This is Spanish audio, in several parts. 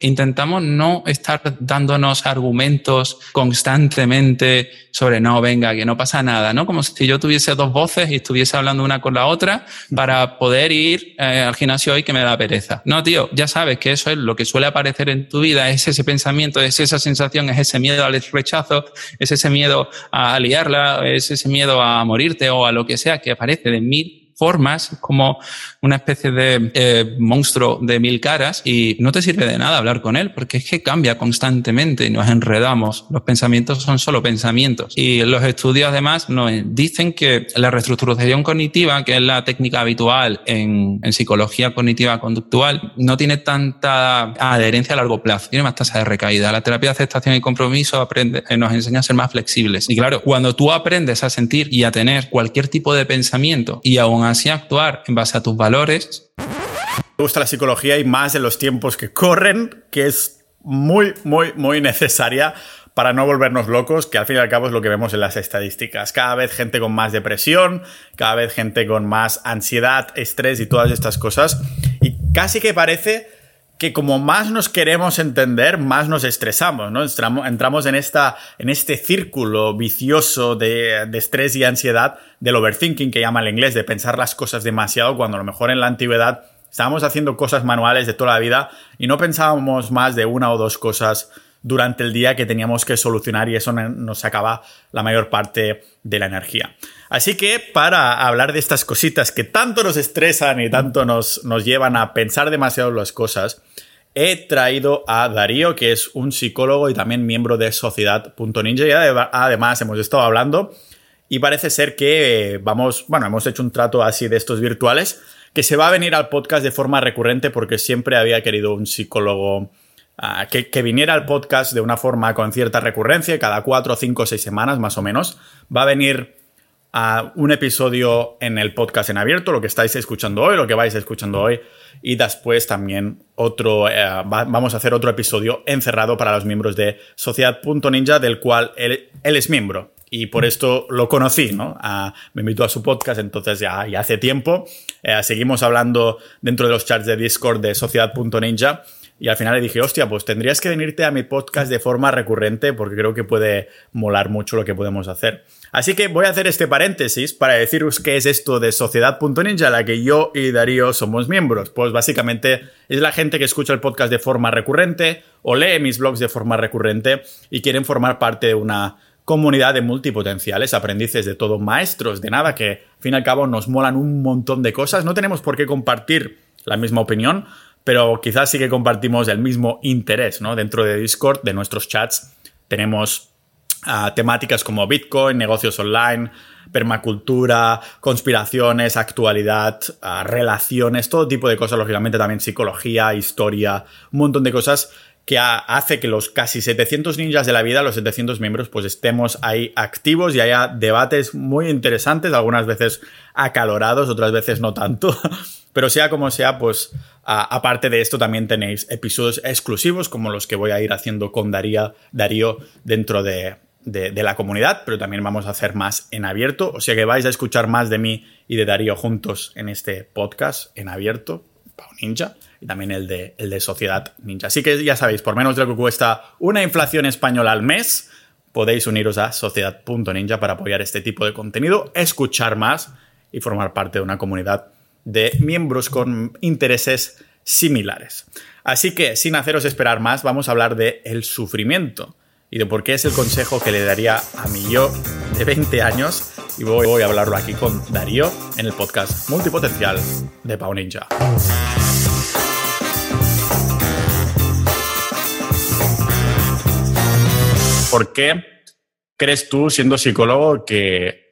Intentamos no estar dándonos argumentos constantemente sobre no, venga, que no pasa nada, ¿no? Como si yo tuviese dos voces y estuviese hablando una con la otra para poder ir eh, al gimnasio hoy que me da pereza. No, tío, ya sabes que eso es lo que suele aparecer en tu vida, es ese pensamiento, es esa sensación, es ese miedo al rechazo, es ese miedo a liarla, es ese miedo a morirte o a lo que sea que aparece de mil formas, como una especie de eh, monstruo de mil caras y no te sirve de nada hablar con él porque es que cambia constantemente y nos enredamos. Los pensamientos son solo pensamientos. Y los estudios además nos dicen que la reestructuración cognitiva, que es la técnica habitual en, psicología cognitiva conductual, no tiene tanta adherencia a largo plazo, tiene más tasa de recaída. La terapia de aceptación y compromiso aprende, eh, nos enseña a ser más flexibles. Y claro, cuando tú aprendes a sentir y a tener cualquier tipo de pensamiento y aún así actuar en base a tus valores. Me gusta la psicología y más en los tiempos que corren, que es muy, muy, muy necesaria para no volvernos locos, que al fin y al cabo es lo que vemos en las estadísticas. Cada vez gente con más depresión, cada vez gente con más ansiedad, estrés y todas estas cosas. Y casi que parece que como más nos queremos entender, más nos estresamos, ¿no? Entramos en, esta, en este círculo vicioso de, de, estrés y ansiedad del overthinking, que llama el inglés, de pensar las cosas demasiado, cuando a lo mejor en la antigüedad estábamos haciendo cosas manuales de toda la vida y no pensábamos más de una o dos cosas durante el día que teníamos que solucionar y eso nos sacaba la mayor parte de la energía. Así que para hablar de estas cositas que tanto nos estresan y tanto nos, nos llevan a pensar demasiado las cosas, he traído a Darío, que es un psicólogo y también miembro de Sociedad.ninja. Y además hemos estado hablando y parece ser que vamos, bueno, hemos hecho un trato así de estos virtuales, que se va a venir al podcast de forma recurrente porque siempre había querido un psicólogo uh, que, que, viniera al podcast de una forma con cierta recurrencia, cada cuatro, cinco, seis semanas más o menos. Va a venir a un episodio en el podcast en abierto, lo que estáis escuchando hoy, lo que vais escuchando hoy, y después también otro, eh, vamos a hacer otro episodio encerrado para los miembros de Sociedad.ninja, del cual él, él, es miembro. Y por esto lo conocí, ¿no? me invitó a su podcast, entonces ya, ya hace tiempo. Eh, seguimos hablando dentro de los chats de Discord de Sociedad.ninja. Y al final le dije, hostia, pues tendrías que venirte a mi podcast de forma recurrente porque creo que puede molar mucho lo que podemos hacer. Así que voy a hacer este paréntesis para deciros qué es esto de Sociedad.ninja, la que yo y Darío somos miembros. Pues básicamente es la gente que escucha el podcast de forma recurrente o lee mis blogs de forma recurrente y quieren formar parte de una comunidad de multipotenciales, aprendices de todo, maestros de nada, que al fin y al cabo nos molan un montón de cosas. No tenemos por qué compartir la misma opinión, pero quizás sí que compartimos el mismo interés, ¿no? Dentro de Discord, de nuestros chats, tenemos uh, temáticas como Bitcoin, negocios online, permacultura, conspiraciones, actualidad, uh, relaciones, todo tipo de cosas, lógicamente también psicología, historia, un montón de cosas que hace que los casi 700 ninjas de la vida, los 700 miembros, pues estemos ahí activos y haya debates muy interesantes, algunas veces acalorados, otras veces no tanto. Pero sea como sea, pues aparte de esto también tenéis episodios exclusivos como los que voy a ir haciendo con Darío, Darío dentro de, de, la comunidad, pero también vamos a hacer más en abierto. O sea que vais a escuchar más de mí y de Darío juntos en este podcast en abierto, Pau Ninja, y también el de, el de Sociedad Ninja. Así que ya sabéis, por menos de lo que cuesta una inflación española al mes, podéis uniros a sociedad.ninja para apoyar este tipo de contenido, escuchar más y formar parte de una comunidad de miembros con intereses similares. Así que, sin haceros esperar más, vamos a hablar de el sufrimiento y de por qué es el consejo que le daría a mi yo de 20 años. Y voy, a hablarlo aquí con Darío en el podcast multipotencial de Pau Ninja. ¿Por qué crees tú, siendo psicólogo, que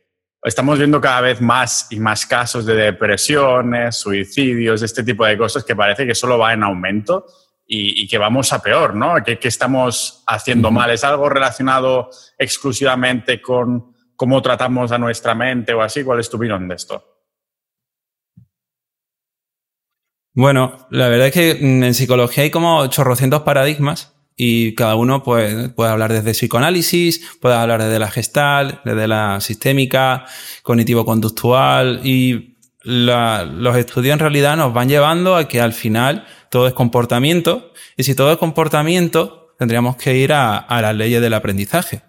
estamos viendo cada vez más y más casos de depresiones, suicidios, este tipo de cosas que parece que solo va en aumento? y, que vamos a peor, ¿no? ¿Qué, estamos haciendo mal? ¿Es algo relacionado exclusivamente con cómo tratamos a nuestra mente o así? ¿Cuál es tu opinión de esto? Bueno, la verdad es que en psicología hay como chorrocientos paradigmas y cada uno puede, puede hablar desde psicoanálisis, puede hablar desde la gestal, desde la sistémica, cognitivo-conductual y los estudios en realidad nos van llevando a que al final todo es comportamiento, y si todo es comportamiento, tendríamos que ir a, las leyes del aprendizaje.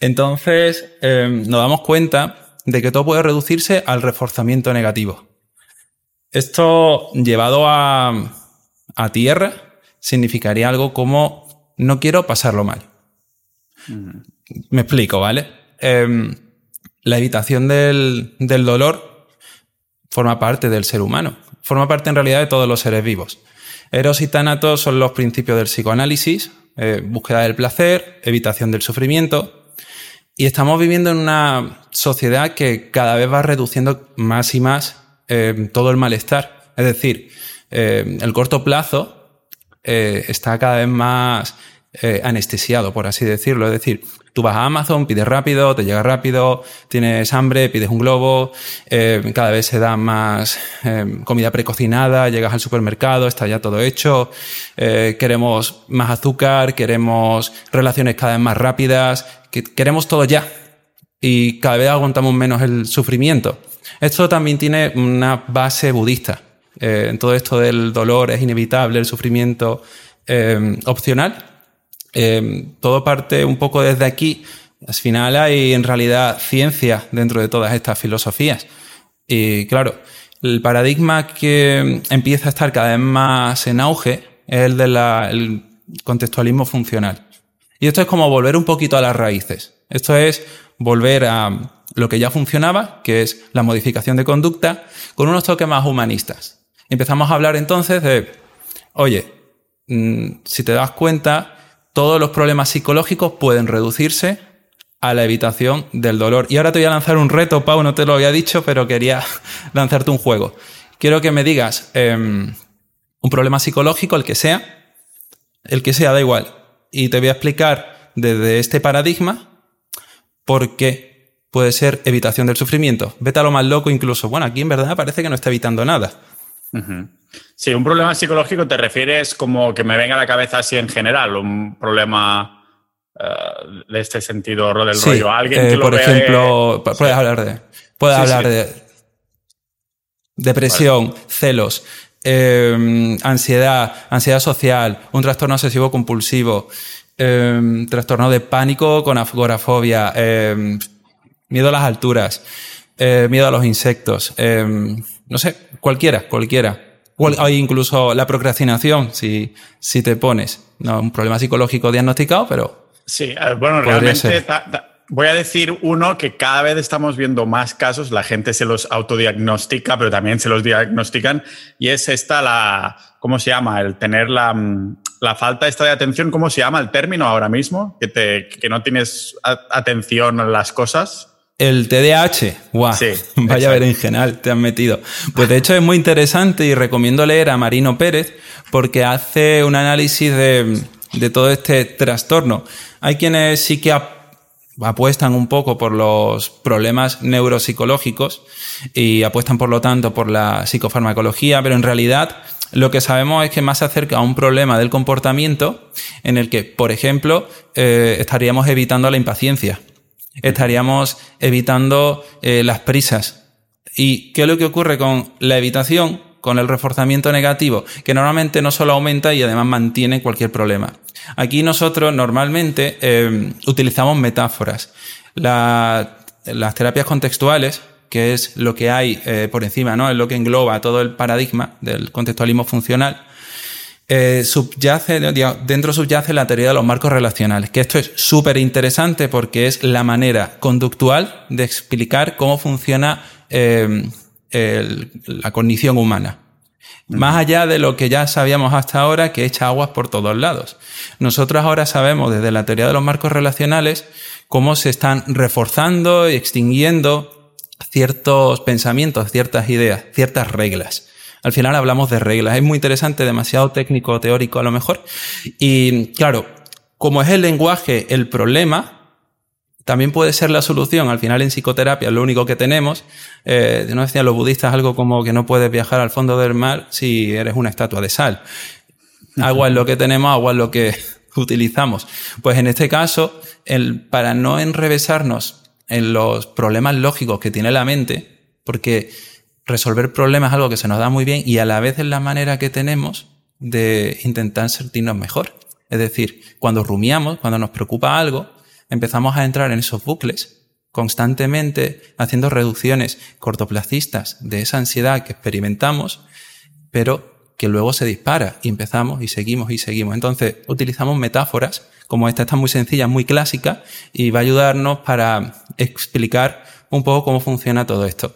Entonces, em, nos damos cuenta de que todo puede reducirse al reforzamiento negativo. Esto llevado a, tierra significaría algo como no quiero pasarlo mal. Me explico, ¿vale? Em, la evitación del, dolor forma parte del ser humano, forma parte en realidad de todos los seres vivos. Eros y Tánatos son los principios del psicoanálisis, eh, búsqueda del placer, evitación del sufrimiento, y estamos viviendo en una sociedad que cada vez va reduciendo más y más eh, todo el malestar. Es decir, eh, el corto plazo está cada vez más anestesiado, por así decirlo. Es decir, Tú vas a Amazon, pides rápido, te llega rápido, tienes hambre, pides un globo, eh, cada vez se da más eh, comida precocinada, llegas al supermercado, está ya todo hecho, eh, queremos más azúcar, queremos relaciones cada vez más rápidas, queremos todo ya y cada vez aguantamos menos el sufrimiento. Esto también tiene una base budista. en todo esto del dolor es inevitable, el sufrimiento opcional Em, todo parte un poco desde aquí. Al final hay en realidad ciencia dentro de todas estas filosofías. Y claro, el paradigma que empieza a estar cada vez más en auge es el del contextualismo funcional. Y esto es como volver un poquito a las raíces. Esto es volver a lo que ya funcionaba, que es la modificación de conducta, con unos toques más humanistas. Empezamos a hablar entonces de, oye, mm, si te das cuenta, todos los problemas psicológicos pueden reducirse a la evitación del dolor. Y ahora te voy a lanzar un reto, Pau, no te lo había dicho, pero quería lanzarte un juego. Quiero que me digas em, un problema psicológico, el que sea, el que sea, da igual. Y te voy a explicar desde este paradigma por qué puede ser evitación del sufrimiento. Vete a lo más loco incluso. Bueno, aquí en verdad parece que no está evitando nada. Sí, un problema psicológico te refieres como que me venga a la cabeza así en general, un problema eh, de este sentido del rollo. Alguien que eh, por ejemplo, puedes hablar de, puedes hablar de depresión, celos, em, ansiedad, ansiedad social, un trastorno obsesivo compulsivo, em, trastorno de pánico con agorafobia, em, miedo a las alturas, eh, miedo a los insectos, no sé, cualquiera, cualquiera. Hay incluso la procrastinación, si, si te pones. No, un problema psicológico diagnosticado, pero. Sí, eh, bueno, realmente voy a decir uno que cada vez estamos viendo más casos, la gente se los autodiagnostica, pero también se los diagnostican, y es esta la. ¿Cómo se llama? El tener la, mm, la falta esta de atención, ¿cómo se llama el término ahora mismo? Que, te, que no tienes atención a las cosas. El TDAH, guau, sí, vaya berenjenal te han metido. Pues de hecho es muy interesante y recomiendo leer a Marino Pérez porque hace un análisis de, de todo este trastorno. Hay quienes sí que apuestan un poco por los problemas neuropsicológicos y apuestan por lo tanto por la psicofarmacología, pero en realidad lo que sabemos es que más se acerca a un problema del comportamiento en el que, por ejemplo, eh, estaríamos evitando la impaciencia estaríamos evitando eh, las prisas. ¿Y qué es lo que ocurre con la evitación? Con el reforzamiento negativo, que normalmente no solo aumenta y además mantiene cualquier problema. Aquí nosotros normalmente eh, utilizamos metáforas. las terapias contextuales, que es lo que hay eh, por encima, ¿no? Es lo que engloba todo el paradigma del contextualismo funcional eh, subyace, dentro subyace la teoría de los marcos relacionales, que esto es súper interesante porque es la manera conductual de explicar cómo funciona eh, la cognición humana. Más allá de lo que ya sabíamos hasta ahora, que echa aguas por todos lados. Nosotros ahora sabemos desde la teoría de los marcos relacionales cómo se están reforzando y extinguiendo ciertos pensamientos, ciertas ideas, ciertas reglas. Al final hablamos de reglas. Es muy interesante, demasiado técnico, teórico a lo mejor. Y claro, como es el lenguaje el problema, también puede ser la solución. Al final en psicoterapia lo único que tenemos. Eh, no decían los budistas algo como que no puedes viajar al fondo del mar si eres una estatua de sal. Agua es lo que tenemos, agua es lo que utilizamos. Pues en este caso, el, para no enrevesarnos en los problemas lógicos que tiene la mente, porque resolver problemas es algo que se nos da muy bien y a la vez es la manera que tenemos de intentar sentirnos mejor. Es decir, cuando rumiamos, cuando nos preocupa algo, empezamos a entrar en esos bucles constantemente haciendo reducciones cortoplacistas de esa ansiedad que experimentamos, pero que luego se dispara y empezamos y seguimos y seguimos. Entonces, utilizamos metáforas como esta, esta muy sencilla, muy clásica, y va a ayudarnos para explicar un poco cómo funciona todo esto.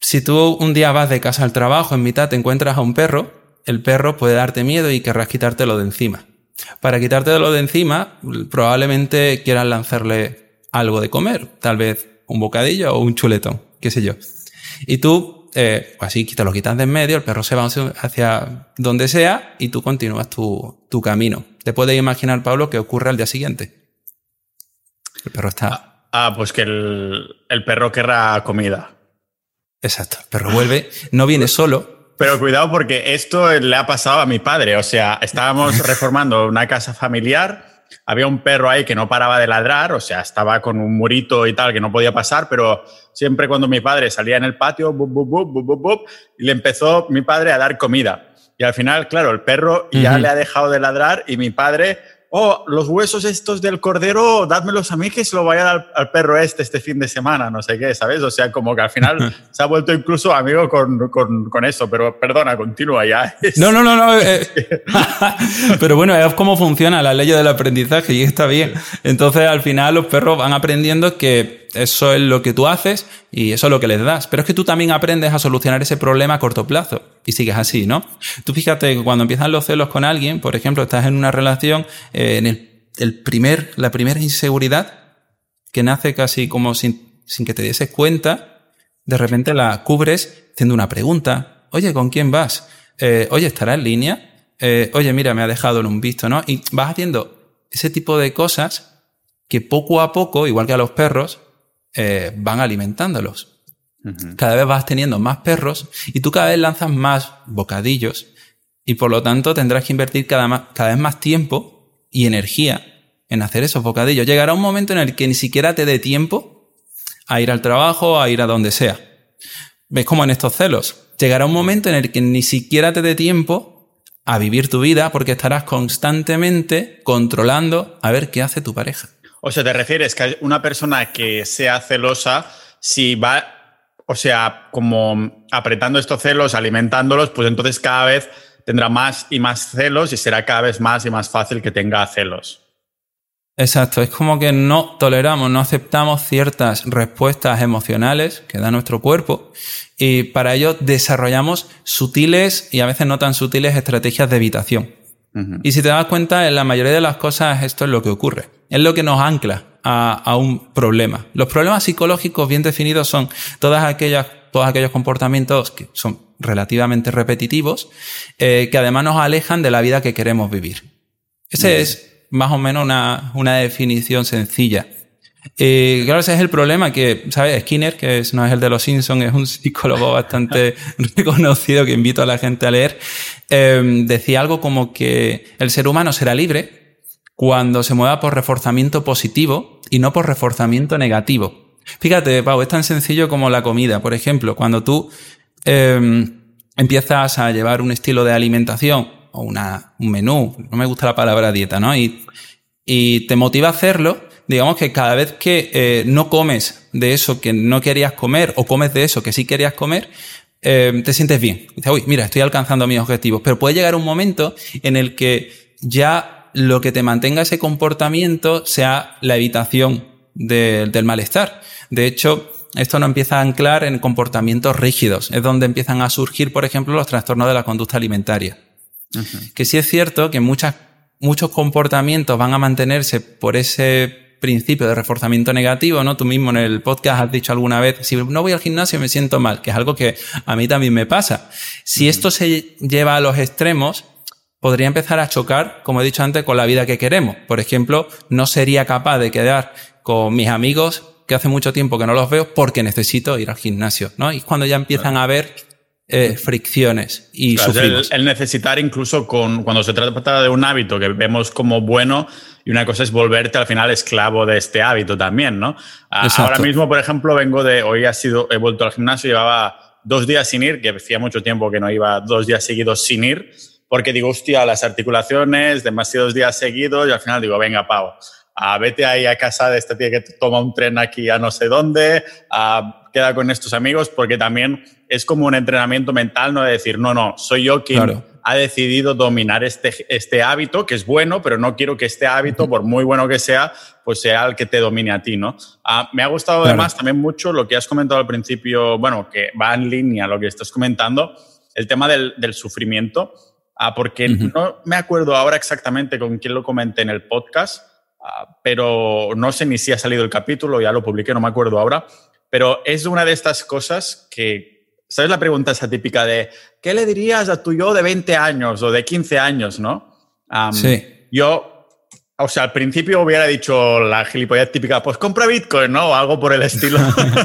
Si tú un día vas de casa al trabajo, en mitad te encuentras a un perro, el perro puede darte miedo y querrás quitártelo de encima. Para quitártelo de encima, probablemente quieras lanzarle algo de comer, tal vez un bocadillo o un chuletón, qué sé yo. Y tú, eh, así te lo quitas de en medio, el perro se va hacia donde sea y tú continúas tu, tu camino. Te puedes imaginar, Pablo, qué ocurre al día siguiente. El perro está... Ah, ah pues que el, el perro querrá comida. Exacto, el perro vuelve, no viene solo, pero cuidado porque esto le ha pasado a mi padre. O sea, estábamos reformando una casa familiar había un perro ahí que no paraba de ladrar, o sea, estaba con un murito y tal que no podía pasar, pero siempre cuando mi padre salía en el patio, y le empezó mi padre a dar comida. Y al final, claro, el perro ya le ha dejado de ladrar y mi padre oh, los huesos estos del cordero, dádmelos a mí que se lo vaya al, al, perro este este fin de semana, no sé qué, ¿sabes? O sea, como que al final se ha vuelto incluso amigo con, con, con eso, pero perdona, continúa ya. No, no, no, no. Eh, pero bueno, es cómo funciona la ley del aprendizaje y está bien. Entonces, al final, los perros van aprendiendo que eso es lo que tú haces y eso es lo que les das. Pero es que tú también aprendes a solucionar ese problema a corto plazo y sigues así, ¿no? Tú fíjate que cuando empiezan los celos con alguien, por ejemplo, estás en una relación, eh, en el, primer, la primera inseguridad que nace casi como sin, sin que te dieses cuenta, de repente la cubres haciendo una pregunta. Oye, ¿con quién vas? Eh, oye, ¿estará en línea? Eh, oye, mira, me ha dejado en un visto, ¿no? Y vas haciendo ese tipo de cosas que poco a poco, igual que a los perros, eh, van alimentándolos. Cada vez vas teniendo más perros y tú cada vez lanzas más bocadillos y por lo tanto tendrás que invertir cada, cada vez más tiempo y energía en hacer esos bocadillos. Llegará un momento en el que ni siquiera te dé tiempo a ir al trabajo, a ir a donde sea. ¿Ves como en estos celos? Llegará un momento en el que ni siquiera te dé tiempo a vivir tu vida porque estarás constantemente controlando a ver qué hace tu pareja. O sea, te refieres que una persona que sea celosa, si va, o sea, como apretando estos celos, alimentándolos, pues entonces cada vez tendrá más y más celos y será cada vez más y más fácil que tenga celos. Exacto, es como que no toleramos, no aceptamos ciertas respuestas emocionales que da nuestro cuerpo y para ello desarrollamos sutiles y a veces no tan sutiles estrategias de evitación. Y si te das cuenta, en la mayoría de las cosas esto es lo que ocurre. Es lo que nos ancla a, un problema. Los problemas psicológicos bien definidos son todas aquellas, todos aquellos comportamientos que son relativamente repetitivos, eh, que además nos alejan de la vida que queremos vivir. Ese es más o menos una, una definición sencilla. Eh, claro, ese es el problema que, ¿sabes? Skinner, que no es el de los Simpsons, es un psicólogo bastante reconocido que invito a la gente a leer, em, decía algo como que el ser humano será libre cuando se mueva por reforzamiento positivo y no por reforzamiento negativo. Fíjate, Pau, es tan sencillo como la comida. Por ejemplo, cuando tú em, empiezas a llevar un estilo de alimentación o una, un menú, no me gusta la palabra dieta, ¿no? Y, y te motiva a hacerlo, digamos que cada vez que eh, no comes de eso que no querías comer o comes de eso que sí querías comer, eh, te sientes bien. Dices, uy, mira, estoy alcanzando mis objetivos. Pero puede llegar un momento en el que ya lo que te mantenga ese comportamiento sea la evitación del malestar. De hecho, esto no empieza a anclar en comportamientos rígidos. Es donde empiezan a surgir, por ejemplo, los trastornos de la conducta alimentaria. Que sí es cierto que muchas, muchos comportamientos van a mantenerse por ese principio de reforzamiento negativo, ¿no? Tú mismo en el podcast has dicho alguna vez, si no voy al gimnasio me siento mal, que es algo que a mí también me pasa. Si esto se lleva a los extremos, podría empezar a chocar, como he dicho antes, con la vida que queremos. Por ejemplo, no sería capaz de quedar con mis amigos que hace mucho tiempo que no los veo porque necesito ir al gimnasio, ¿no? Y cuando ya empiezan a ver eh, fricciones y claro, el, necesitar incluso con cuando se trata de un hábito que vemos como bueno y una cosa es volverte al final esclavo de este hábito también, ¿no? Ahora mismo, por ejemplo, vengo de hoy ha sido he vuelto al gimnasio llevaba dos días sin ir, que hacía mucho tiempo que no iba dos días seguidos sin ir porque digo, hostia, las articulaciones, demasiados días seguidos y al final digo, venga, Pau, a vete ahí a casa de esta tía que toma un tren aquí a no sé dónde, a, queda con estos amigos, porque también es como un entrenamiento mental, no de decir, no, no, soy yo quien ha decidido dominar este, este hábito, que es bueno, pero no quiero que este hábito, por muy bueno que sea, pues sea el que te domine a ti, ¿no? Ah, me ha gustado además también mucho lo que has comentado al principio, bueno, que va en línea lo que estás comentando, el tema del, del sufrimiento, ah, porque no me acuerdo ahora exactamente con quién lo comenté en el podcast, ah, pero no sé ni si ha salido el capítulo, ya lo publiqué, no me acuerdo ahora, pero es una de estas cosas que ¿Sabes la pregunta esa típica de ¿qué le dirías a tu yo de 20 años o de 15 años, no? sí. Yo, o sea, al principio hubiera dicho la gilipollez típica, pues compra Bitcoin, ¿no? O algo por el estilo.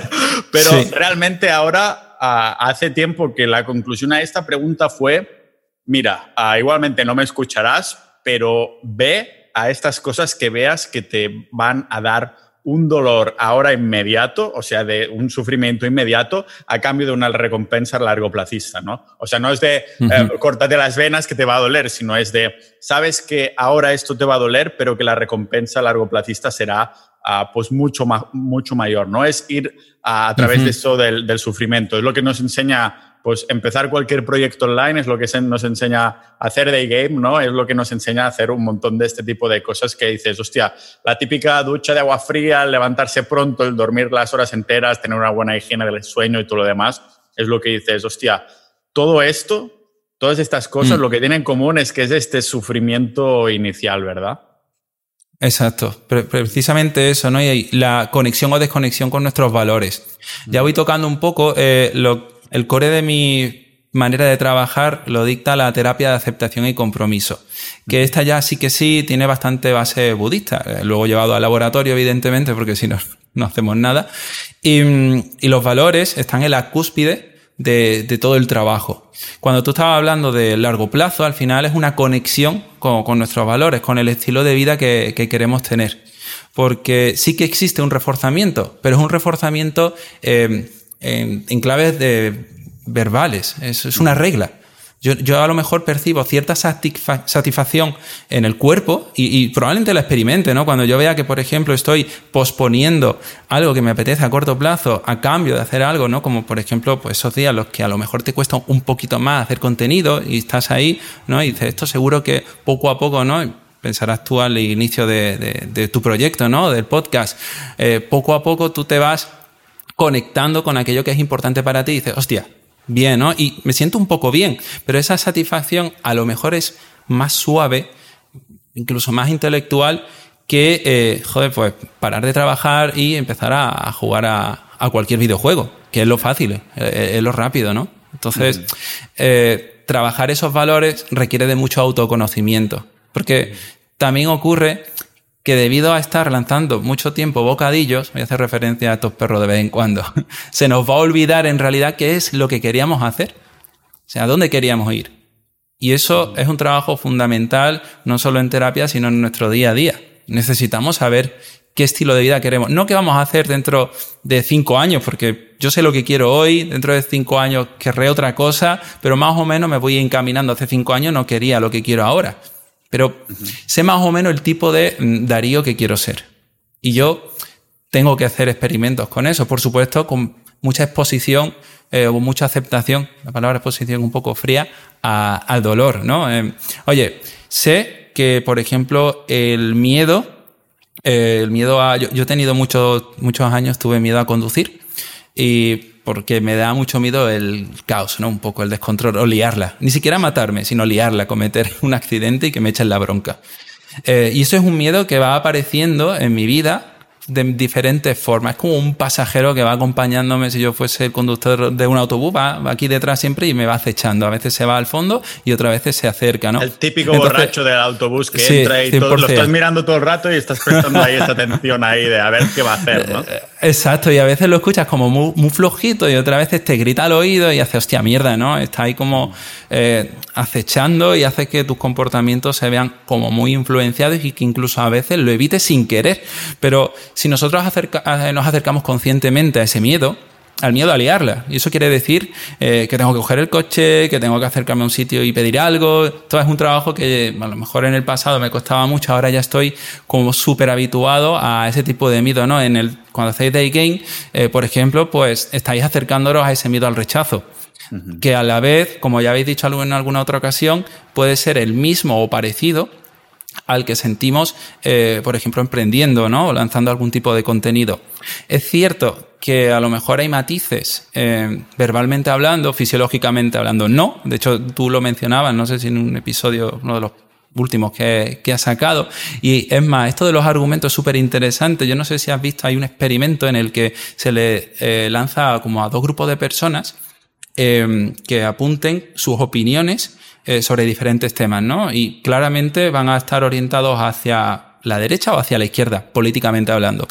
Pero realmente ahora, hace tiempo que la conclusión a esta pregunta fue, mira, igualmente no me escucharás, pero ve a estas cosas que veas que te van a dar un dolor ahora inmediato, o sea, de un sufrimiento inmediato, a cambio de una recompensa largo placista, ¿no? O sea, no es de eh, cortate las venas que te va a doler, sino es de, sabes que ahora esto te va a doler, pero que la recompensa a largo placista será ah, pues mucho, mucho mayor, ¿no? Es ir a, través de eso del, del, sufrimiento. Es lo que nos enseña pues empezar cualquier proyecto online es lo que nos enseña a hacer day game, ¿no? Es lo que nos enseña a hacer un montón de este tipo de cosas que dices, hostia, la típica ducha de agua fría, levantarse pronto, el dormir las horas enteras, tener una buena higiene del sueño y todo lo demás, es lo que dices, hostia, todo esto, todas estas cosas, mm. lo que tienen en común es que es este sufrimiento inicial, ¿verdad? Exacto, precisamente eso, ¿no? Y la conexión o desconexión con nuestros valores. Ya voy tocando un poco eh, lo, el core de mi manera de trabajar lo dicta la terapia de aceptación y compromiso, que esta ya sí que sí tiene bastante base budista, luego llevado al laboratorio evidentemente, porque si no, no hacemos nada, y, los valores están en la cúspide de, todo el trabajo. Cuando tú estabas hablando de largo plazo, al final es una conexión con, nuestros valores, con el estilo de vida que, queremos tener. Porque sí que existe un reforzamiento, pero es un reforzamiento eh, en, claves verbales. Es, es una regla. Yo, a lo mejor percibo cierta satisfacción en el cuerpo y, probablemente la experimente, ¿no? Cuando yo vea que, por ejemplo, estoy posponiendo algo que me apetece a corto plazo a cambio de hacer algo, ¿no? Como, por ejemplo, pues esos días los que a lo mejor te cuesta un poquito más hacer contenido y estás ahí, ¿no? Y dices, esto seguro que poco a poco, ¿no? Pensarás tú al inicio de, de, tu proyecto, ¿no? Del podcast. Eh, poco a poco tú te vas conectando con aquello que es importante para ti y dices, hostia, bien, ¿no? Y me siento un poco bien, pero esa satisfacción a lo mejor es más suave, incluso más intelectual que, eh, joder, pues parar de trabajar y empezar a, jugar a, cualquier videojuego, que es lo fácil, eh, es, lo rápido, ¿no? Entonces, eh, trabajar esos valores requiere de mucho autoconocimiento, porque también ocurre que debido a estar lanzando mucho tiempo bocadillos, voy a hacer referencia a estos perros de vez en cuando, se nos va a olvidar en realidad qué es lo que queríamos hacer. O sea, ¿a dónde queríamos ir? Y eso es un trabajo fundamental, no solo en terapia, sino en nuestro día a día. Necesitamos saber qué estilo de vida queremos. No qué vamos a hacer dentro de cinco años, porque yo sé lo que quiero hoy, dentro de cinco años querré otra cosa, pero más o menos me voy encaminando. Hace cinco años no quería lo que quiero ahora. Pero sé más o menos el tipo de mm, Darío que quiero ser. Y yo tengo que hacer experimentos con eso, por supuesto, con mucha exposición eh, o mucha aceptación, la palabra exposición un poco fría, al dolor, ¿no? Eh, oye, sé que, por ejemplo, el miedo, eh, el miedo a... Yo, he tenido muchos, muchos años, tuve miedo a conducir y porque me da mucho miedo el caos, ¿no? Un poco el descontrol, o liarla. Ni siquiera matarme, sino liarla, cometer un accidente y que me echen la bronca. Eh, y eso es un miedo que va apareciendo en mi vida de diferentes formas. Es como un pasajero que va acompañándome si yo fuese el conductor de un autobús, va, aquí detrás siempre y me va acechando. A veces se va al fondo y otras veces se acerca, ¿no? El típico borracho del autobús que entra y todo, lo estás mirando todo el rato y estás prestando ahí esta atención ahí de a ver qué va a hacer, ¿no? Eh, exacto, y a veces lo escuchas como muy, flojito y otras veces te grita al oído y hace hostia mierda, ¿no? Está ahí como eh, acechando y hace que tus comportamientos se vean como muy influenciados y que incluso a veces lo evites sin querer. Pero si nosotros eh, nos acercamos conscientemente a ese miedo, al miedo a liarla. Y eso quiere decir eh, que tengo que coger el coche, que tengo que acercarme a un sitio y pedir algo. Todo es un trabajo que a lo mejor en el pasado me costaba mucho, ahora ya estoy como súper habituado a ese tipo de miedo, ¿no? En el, cuando hacéis day game, eh, por ejemplo, pues estáis acercándonos a ese miedo al rechazo que a la vez, como ya habéis dicho en alguna otra ocasión, puede ser el mismo o parecido al que sentimos, eh, por ejemplo, emprendiendo, ¿no? O lanzando algún tipo de contenido. Es cierto que a lo mejor hay matices, eh, verbalmente hablando, fisiológicamente hablando, no. De hecho, tú lo mencionabas, no sé si en un episodio, uno de los últimos que, que ha sacado. Y es más, esto de los argumentos es súper interesante. Yo no sé si has visto, hay un experimento en el que se le eh, lanza como a dos grupos de personas que apunten sus opiniones eh, sobre diferentes temas, ¿no? Y claramente van a estar orientados hacia la derecha o hacia la izquierda, políticamente hablando.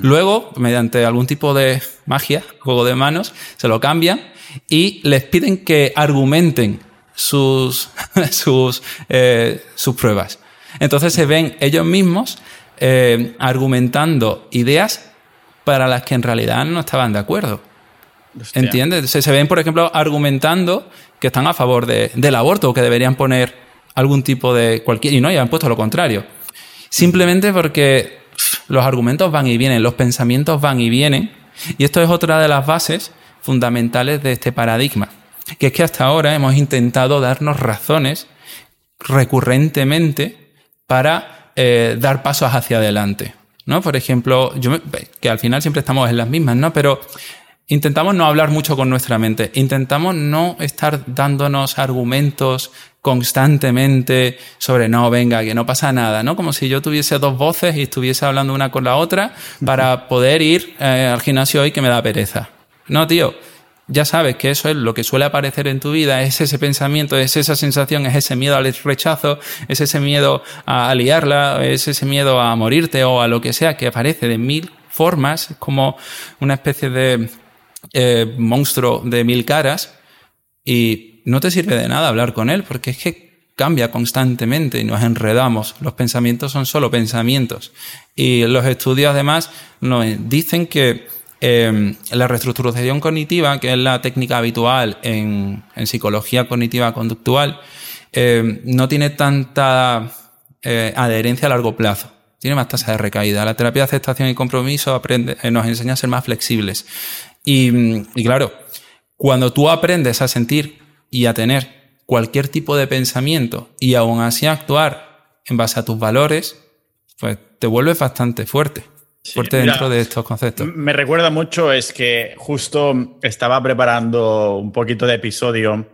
Luego, mediante algún tipo de magia, juego de manos, se lo cambian y les piden que argumenten sus, sus, eh, sus pruebas. Entonces se ven ellos mismos eh, argumentando ideas para las que en realidad no estaban de acuerdo. ¿Entiendes? Se, se, ven, por ejemplo, argumentando que están a favor de, del aborto o que deberían poner algún tipo de cualquier... Y no, ya han puesto lo contrario. Simplemente porque los argumentos van y vienen, los pensamientos van y vienen. Y esto es otra de las bases fundamentales de este paradigma. Que es que hasta ahora hemos intentado darnos razones recurrentemente para eh, dar pasos hacia adelante. ¿no? Por ejemplo, yo que al final siempre estamos en las mismas, ¿no? Pero Intentamos no hablar mucho con nuestra mente, intentamos no estar dándonos argumentos constantemente sobre no, venga, que no pasa nada, ¿no? Como si yo tuviese dos voces y estuviese hablando una con la otra para poder ir eh, al gimnasio hoy que me da pereza. No, tío, ya sabes que eso es lo que suele aparecer en tu vida, es ese pensamiento, es esa sensación, es ese miedo al rechazo, es ese miedo a liarla, es ese miedo a morirte o a lo que sea que aparece de mil formas, como una especie de eh, monstruo de mil caras y no te sirve de nada hablar con él porque es que cambia constantemente y nos enredamos. Los pensamientos son solo pensamientos. Y los estudios además nos dicen que eh, la reestructuración cognitiva, que es la técnica habitual en, psicología cognitiva conductual, eh, no tiene tanta adherencia a largo plazo tiene más tasa de recaída. La terapia de aceptación y compromiso aprende, nos enseña a ser más flexibles. Y, claro, cuando tú aprendes a sentir y a tener cualquier tipo de pensamiento y aún así actuar en base a tus valores, pues te vuelves bastante fuerte. fuerte dentro de estos conceptos. Me recuerda mucho, es que justo estaba preparando un poquito de episodio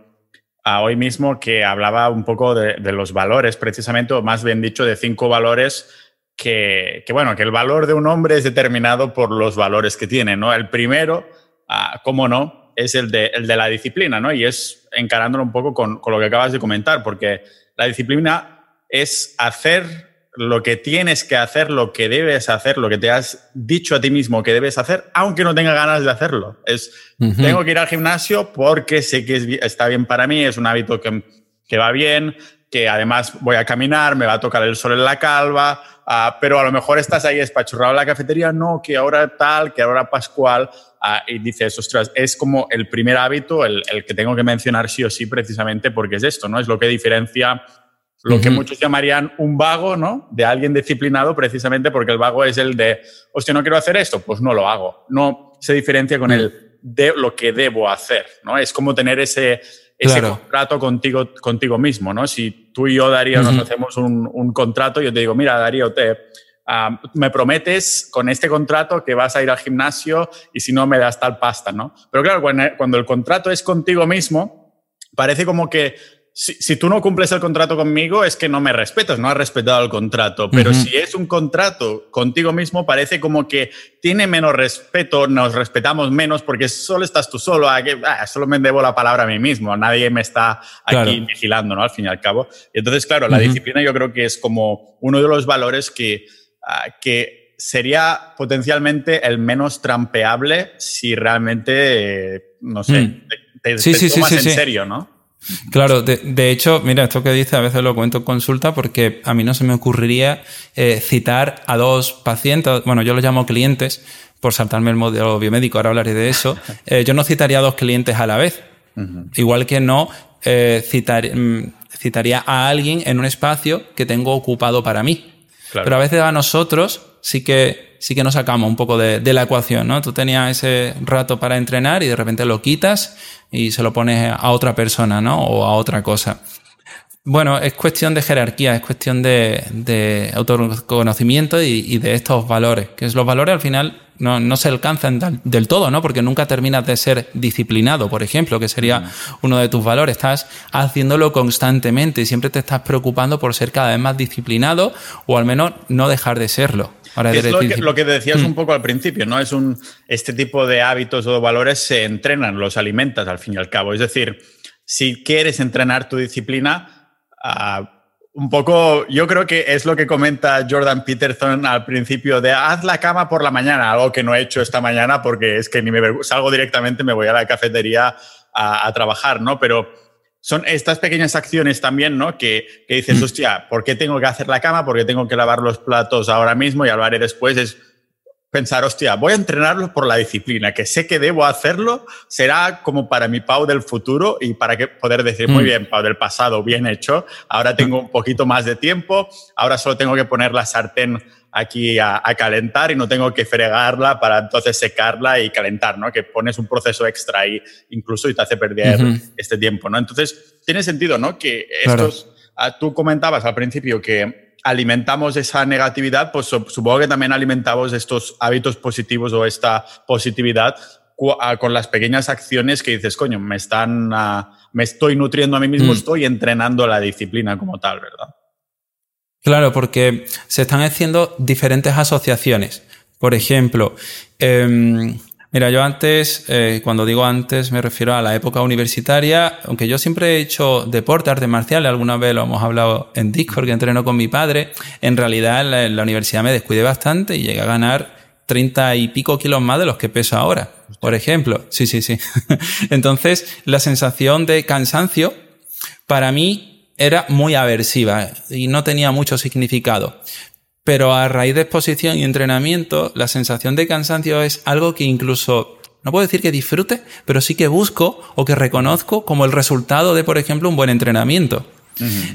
a hoy mismo que hablaba un poco de, los valores, precisamente, o más bien dicho, de cinco valores que, que, bueno, que el valor de un hombre es determinado por los valores que tiene, ¿no? El primero Ah, cómo no, es el de, el de, la disciplina, ¿no? Y es encarándolo un poco con, con, lo que acabas de comentar, porque la disciplina es hacer lo que tienes que hacer, lo que debes hacer, lo que te has dicho a ti mismo que debes hacer, aunque no tenga ganas de hacerlo. Es, tengo que ir al gimnasio porque sé que está bien para mí, es un hábito que, que va bien, que además voy a caminar, me va a tocar el sol en la calva, uh, pero a lo mejor estás ahí espachurrado en la cafetería, no, que ahora tal, que ahora Pascual, uh, y dices, ostras, es como el primer hábito, el, el, que tengo que mencionar sí o sí precisamente porque es esto, ¿no? Es lo que diferencia lo que muchos llamarían un vago, ¿no? De alguien disciplinado precisamente porque el vago es el de, hostia, no quiero hacer esto, pues no lo hago. No se diferencia con el de lo que debo hacer, ¿no? Es como tener ese, ese contrato contigo, contigo mismo, ¿no? Si tú y yo, Darío, nos hacemos un, un, contrato, yo te digo, mira, Darío, te, uh, me prometes con este contrato que vas a ir al gimnasio y si no me das tal pasta, ¿no? Pero claro, cuando, cuando el contrato es contigo mismo, parece como que si, si, tú no cumples el contrato conmigo es que no me respetas, no has respetado el contrato. Pero uh -huh. si es un contrato contigo mismo, parece como que tiene menos respeto, nos respetamos menos porque solo estás tú solo. Ah, solo me debo la palabra a mí mismo, nadie me está aquí claro. vigilando, ¿no? Al fin y al cabo. Y entonces, claro, la uh -huh. disciplina yo creo que es como uno de los valores que, uh, que sería potencialmente el menos trampeable si realmente, eh, no sé, mm. te, te, sí, te sí, tomas sí, en serio, ¿no? Claro, de, de, hecho, mira, esto que dice a veces lo cuento en consulta porque a mí no se me ocurriría eh, citar a dos pacientes, bueno, yo los llamo clientes, por saltarme el modelo biomédico, ahora hablaré de eso, eh, yo no citaría a dos clientes a la vez. Igual que no eh, citar, mm, citaría a alguien en un espacio que tengo ocupado para mí. Pero a veces a nosotros sí que, sí que nos sacamos un poco de, la ecuación, ¿no? Tú tenías ese rato para entrenar y de repente lo quitas y se lo pones a otra persona, ¿no? O a otra cosa. Bueno, es cuestión de jerarquía, es cuestión de, autoconocimiento y, y, de estos valores. Que los valores al final no, no se alcanzan del todo, ¿no? Porque nunca terminas de ser disciplinado, por ejemplo, que sería mm. uno de tus valores. Estás haciéndolo constantemente y siempre te estás preocupando por ser cada vez más disciplinado o al menos no dejar de serlo. es lo que, lo que, decías mm. un poco al principio, ¿no? Es un, este tipo de hábitos o valores se entrenan, los alimentas al fin y al cabo. Es decir, si quieres entrenar tu disciplina, Uh, un poco, yo creo que es lo que comenta Jordan Peterson al principio de haz la cama por la mañana, algo que no he hecho esta mañana porque es que ni me salgo directamente, me voy a la cafetería a, a trabajar, ¿no? Pero son estas pequeñas acciones también, ¿no? Que, que dices, mm. hostia, ¿por qué tengo que hacer la cama? ¿Por qué tengo que lavar los platos ahora mismo? Y hablaré después. Es pensar, hostia, voy a entrenarlo por la disciplina, que sé que debo hacerlo, será como para mi Pau del futuro y para que poder decir, muy mm. bien, Pau del pasado, bien hecho, ahora tengo un poquito más de tiempo, ahora solo tengo que poner la sartén aquí a, calentar y no tengo que fregarla para entonces secarla y calentar, ¿no? Que pones un proceso extra ahí incluso y te hace perder este tiempo, ¿no? Entonces, tiene sentido, ¿no? Que estos, ah, tú comentabas al principio que alimentamos esa negatividad, pues supongo que también alimentamos estos hábitos positivos o esta positividad ah, con las pequeñas acciones que dices, coño, me están, ah, me estoy nutriendo a mí mismo, mm. estoy entrenando la disciplina como tal, ¿verdad? Claro, porque se están haciendo diferentes asociaciones. Por ejemplo, eh, Mira, yo antes, eh, cuando digo antes, me refiero a la época universitaria, aunque yo siempre he hecho deporte, arte marcial, alguna vez lo hemos hablado en Discord, que entreno con mi padre, en realidad en la, universidad me descuidé bastante y llegué a ganar 30 y pico kilos más de los que peso ahora, por ejemplo. Sí, sí, sí. Entonces, la sensación de cansancio, para mí, era muy aversiva y no tenía mucho significado. Pero a raíz de exposición y entrenamiento, la sensación de cansancio es algo que incluso, no puedo decir que disfrute, pero sí que busco o que reconozco como el resultado de, por ejemplo, un buen entrenamiento.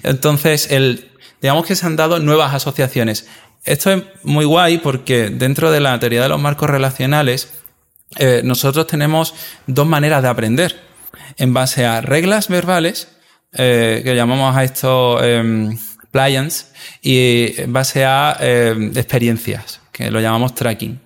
Entonces, el, digamos que se han dado nuevas asociaciones. Esto es muy guay porque dentro de la teoría de los marcos relacionales, eh, nosotros tenemos dos maneras de aprender. En base a reglas verbales, eh, que llamamos a esto em, Pliance y en base a eh, experiencias, que lo llamamos tracking.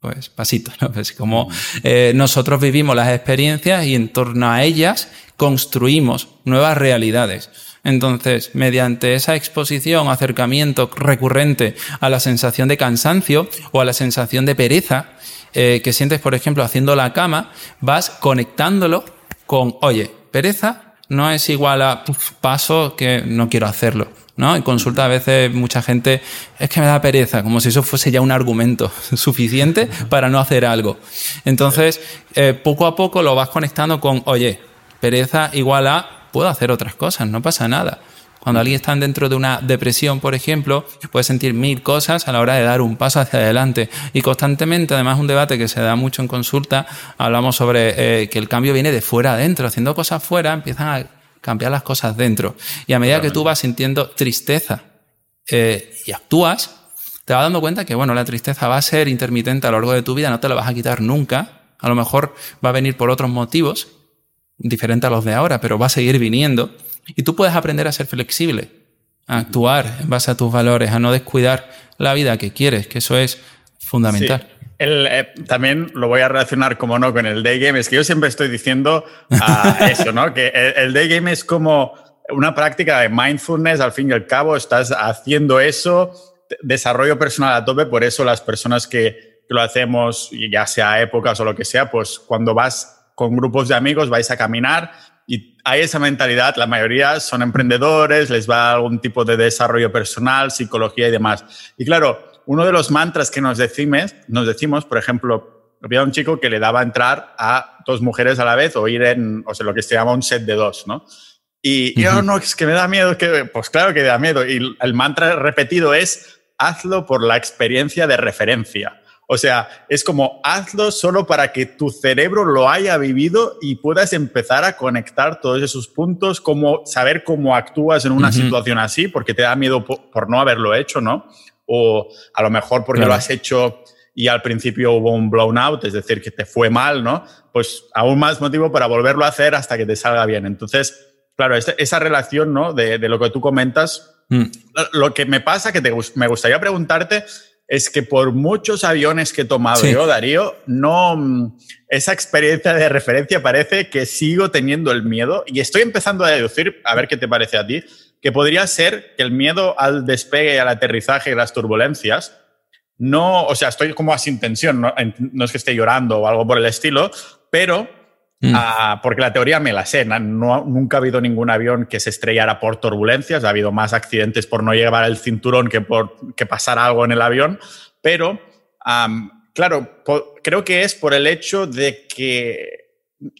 Pues pasito, ¿no? Pues como eh, nosotros vivimos las experiencias y en torno a ellas construimos nuevas realidades. Entonces, mediante esa exposición, acercamiento recurrente a la sensación de cansancio o a la sensación de pereza eh, que sientes, por ejemplo, haciendo la cama, vas conectándolo con, oye, pereza no es igual a paso que no quiero hacerlo. ¿No? En consulta a veces mucha gente es que me da pereza, como si eso fuese ya un argumento suficiente para no hacer algo. Entonces, eh, poco a poco lo vas conectando con, oye, pereza igual a, puedo hacer otras cosas, no pasa nada. Cuando alguien está dentro de una depresión, por ejemplo, puede sentir mil cosas a la hora de dar un paso hacia adelante. Y constantemente, además, un debate que se da mucho en consulta, hablamos sobre eh, que el cambio viene de fuera adentro. Haciendo cosas fuera, empiezan a cambiar las cosas dentro. Y a medida que tú vas sintiendo tristeza eh, y actúas, te vas dando cuenta que, bueno, la tristeza va a ser intermitente a lo largo de tu vida, no te la vas a quitar nunca. A lo mejor va a venir por otros motivos, diferentes a los de ahora, pero va a seguir viniendo. Y tú puedes aprender a ser flexible, a actuar en base a tus valores, a no descuidar la vida que quieres, que eso es fundamental. Eh, también lo voy a relacionar, como no, con el day game. Es que yo siempre estoy diciendo uh, eso, ¿no? Que el, day game es como una práctica de mindfulness, al fin y al cabo, estás haciendo eso, desarrollo personal a tope, por eso las personas que, lo hacemos, ya sea épocas o lo que sea, pues cuando vas con grupos de amigos vais a caminar y hay esa mentalidad, la mayoría son emprendedores, les va algún tipo de desarrollo personal, psicología y demás. Y claro, uno de los mantras que nos, decimos, nos decimos, por ejemplo, había un chico que le daba entrar a dos mujeres a la vez o ir en, o sea, lo que se llama un set de dos, ¿no? Y yo, no, es que me da miedo, que, pues claro que da miedo. Y el mantra repetido es, hazlo por la experiencia de referencia. O sea, es como hazlo solo para que tu cerebro lo haya vivido y puedas empezar a conectar todos esos puntos, como saber cómo actúas en una situación así, porque te da miedo por, no haberlo hecho, ¿no? O a lo mejor porque lo has hecho y al principio hubo un blown out, es decir, que te fue mal, ¿no? Pues aún más motivo para volverlo a hacer hasta que te salga bien. Entonces, claro, este, esa relación, ¿no? De, lo que tú comentas, mm. lo que me pasa, que me gustaría preguntarte, es que por muchos aviones que he tomado yo, Darío, no, mm, esa experiencia de referencia parece que sigo teniendo el miedo y estoy empezando a deducir, a ver qué te parece a ti, que podría ser que el miedo al despegue y al aterrizaje y las turbulencias no, o sea, estoy como sin tensión, no, es que esté llorando o algo por el estilo, pero mm. ah, porque la teoría me la sé, no, nunca ha habido ningún avión que se estrellara por turbulencias, ha habido más accidentes por no llevar el cinturón que por que pasara algo en el avión, pero claro, creo que es por el hecho de que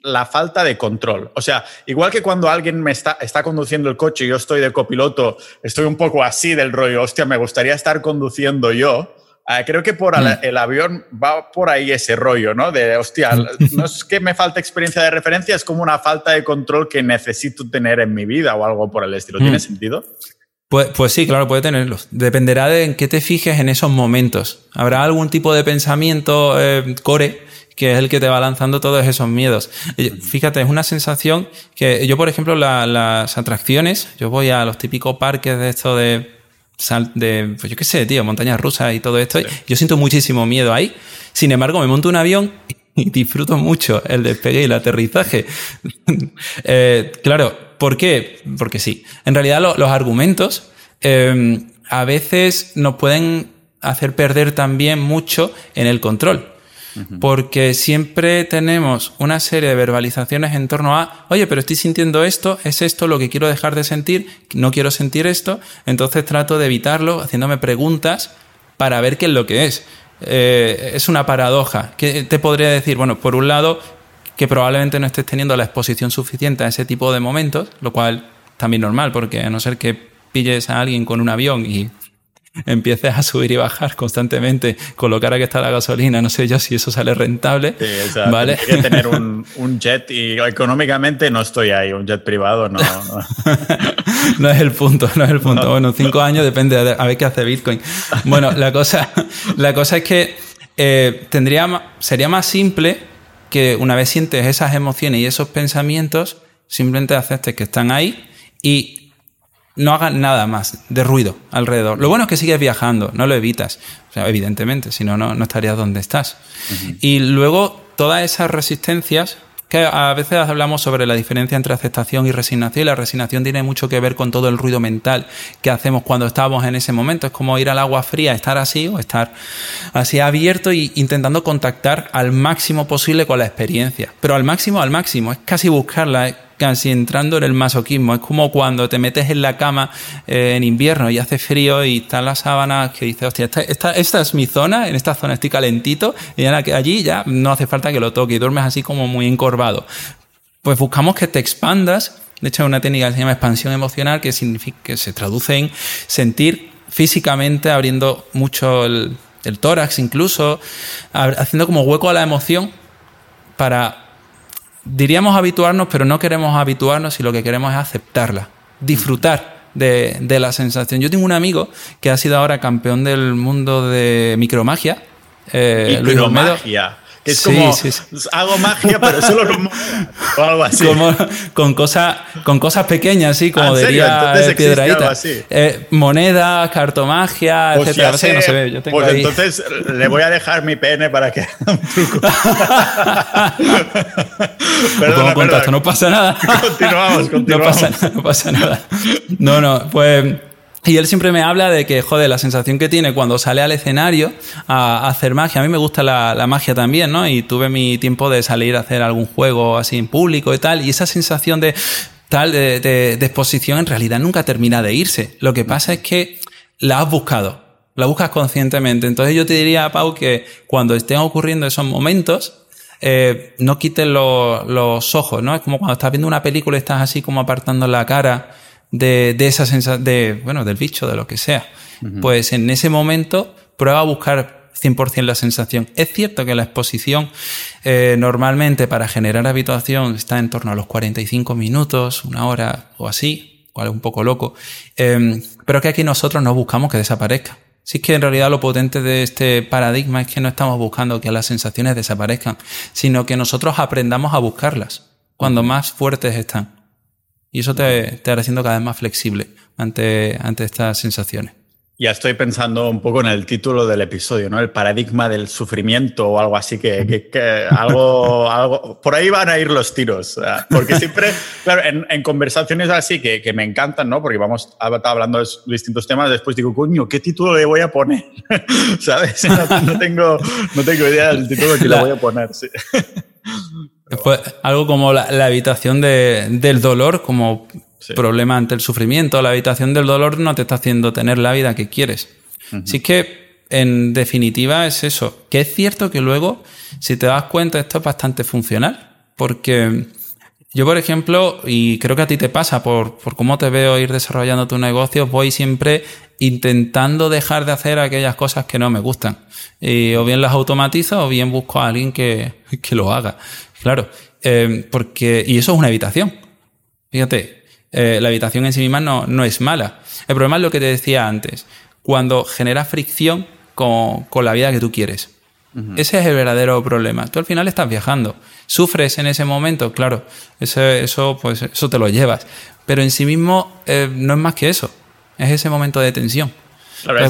la falta de control. O sea, igual que cuando alguien me está, está conduciendo el coche y yo estoy de copiloto, estoy un poco así del rollo, hostia, me gustaría estar conduciendo yo Ah, creo que por mm. el avión va por ahí ese rollo, ¿no? De, hostia, no es que me falta experiencia de referencia, es como una falta de control que necesito tener en mi vida o algo por el estilo. ¿Tiene mm. sentido? Pues, pues, sí, claro, puede tenerlo. Dependerá de en qué te fijes en esos momentos. Habrá algún tipo de pensamiento eh, core que es el que te va lanzando todos esos miedos. Fíjate, es una sensación que yo, por ejemplo, las atracciones, yo voy a los típicos parques de esto de de, pues yo qué sé, tío, montañas rusas y todo esto. Yo siento muchísimo miedo ahí. Sin embargo, me monto un avión y disfruto mucho el despegue y el aterrizaje. Eh, claro, ¿por qué? Porque sí. En realidad los argumentos em, a veces nos pueden hacer perder también mucho en el control porque siempre tenemos una serie de verbalizaciones en torno a, oye, pero estoy sintiendo esto, es esto lo que quiero dejar de sentir, no quiero sentir esto, entonces trato de evitarlo haciéndome preguntas para ver qué es lo que es. Eh, es una paradoja. ¿Qué te podría decir? Bueno, por un lado, que probablemente no estés teniendo la exposición suficiente a ese tipo de momentos, lo cual también normal, porque a no ser que pilles a alguien con un avión y empieces a subir y bajar constantemente con lo cara que está la gasolina, no sé yo si eso sale rentable. Sí, ¿vale? que tener un, jet y económicamente no estoy ahí, un jet privado no. No, es el punto, no es el punto. Bueno, cinco años depende a ver qué hace Bitcoin. Bueno, la cosa, la cosa es que eh, tendría, sería más simple que una vez sientes esas emociones y esos pensamientos, simplemente aceptes que están ahí y no hagas nada más de ruido alrededor. Lo bueno es que sigues viajando, no lo evitas, o sea, evidentemente, si no, no estarías donde estás. Y luego todas esas resistencias, que a veces hablamos sobre la diferencia entre aceptación y resignación, y la resignación tiene mucho que ver con todo el ruido mental que hacemos cuando estamos en ese momento. Es como ir al agua fría, estar así o estar así abierto e intentando contactar al máximo posible con la experiencia. Pero al máximo, al máximo, es casi buscarla casi entrando en el masoquismo. Es como cuando te metes en la cama eh, en invierno y hace frío y están las sábanas que dices, hostia, esta, esta, es mi zona, en esta zona estoy calentito y allí ya no hace falta que lo toque y duermes así como muy encorvado. Pues buscamos que te expandas. De hecho, hay una técnica que se llama expansión emocional que, significa, que se traduce en sentir físicamente abriendo mucho el, el tórax incluso, haciendo como hueco a la emoción para diríamos habituarnos, pero no queremos habituarnos y lo que queremos es aceptarla, disfrutar de, la sensación. Yo tengo un amigo que ha sido ahora campeón del mundo de micromagia. Eh, micromagia es como hago magia, pero solo con o algo así. con, cosas, con cosas pequeñas, sí, como diría Piedraíta. Eh, monedas, cartomagia, pues etcétera. no se ve. pues entonces le voy a dejar mi pene para que un truco. perdona, perdona. no pasa nada. continuamos, continuamos. No pasa, no pasa nada. No, no, pues y él siempre me habla de que, joder, la sensación que tiene cuando sale al escenario a, hacer magia. A mí me gusta la, magia también, ¿no? Y tuve mi tiempo de salir a hacer algún juego así en público y tal. Y esa sensación de tal, de, exposición en realidad nunca termina de irse. Lo que pasa es que la has buscado. La buscas conscientemente. Entonces yo te diría, Pau, que cuando estén ocurriendo esos momentos, eh, no quites los ojos, ¿no? Es como cuando estás viendo una película y estás así como apartando la cara de, esa sensación, de, bueno, del bicho, de lo que sea. Pues en ese momento prueba a buscar 100% la sensación. Es cierto que la exposición eh, normalmente para generar habituación está en torno a los 45 minutos, una hora o así, cual es un poco loco, em, pero que aquí nosotros no buscamos que desaparezca. Si es que en realidad lo potente de este paradigma es que no estamos buscando que las sensaciones desaparezcan, sino que nosotros aprendamos a buscarlas cuando más fuertes están. Y eso te, te hará siendo cada vez más flexible ante, ante estas sensaciones. Ya estoy pensando un poco en el título del episodio, ¿no? El paradigma del sufrimiento o algo así, que, algo, algo, por ahí van a ir los tiros. Porque siempre, claro, en, conversaciones así que, que, me encantan, ¿no? Porque vamos hablando de distintos temas, después digo, coño, ¿qué título le voy a poner? ¿Sabes? No, tengo, no tengo idea del título que le voy a poner, sí. algo como la, habitación de, del dolor, como problema ante el sufrimiento. La habitación del dolor no te está haciendo tener la vida que quieres. Así que, en definitiva, es eso. Que es cierto que luego, si te das cuenta, esto es bastante funcional. Porque yo, por ejemplo, y creo que a ti te pasa por, por cómo te veo ir desarrollando tu negocio, voy siempre intentando dejar de hacer aquellas cosas que no me gustan. Y o bien las automatizo o bien busco a alguien que, que lo haga. Claro, eh, porque, y eso es una evitación. Fíjate, eh, la habitación en sí misma no, no, es mala. El problema es lo que te decía antes, cuando genera fricción con, con la vida que tú quieres. Ese es el verdadero problema. Tú al final estás viajando. Sufres en ese momento, claro, eso, eso, pues, eso te lo llevas. Pero en sí mismo eh, no es más que eso. Es ese momento de tensión.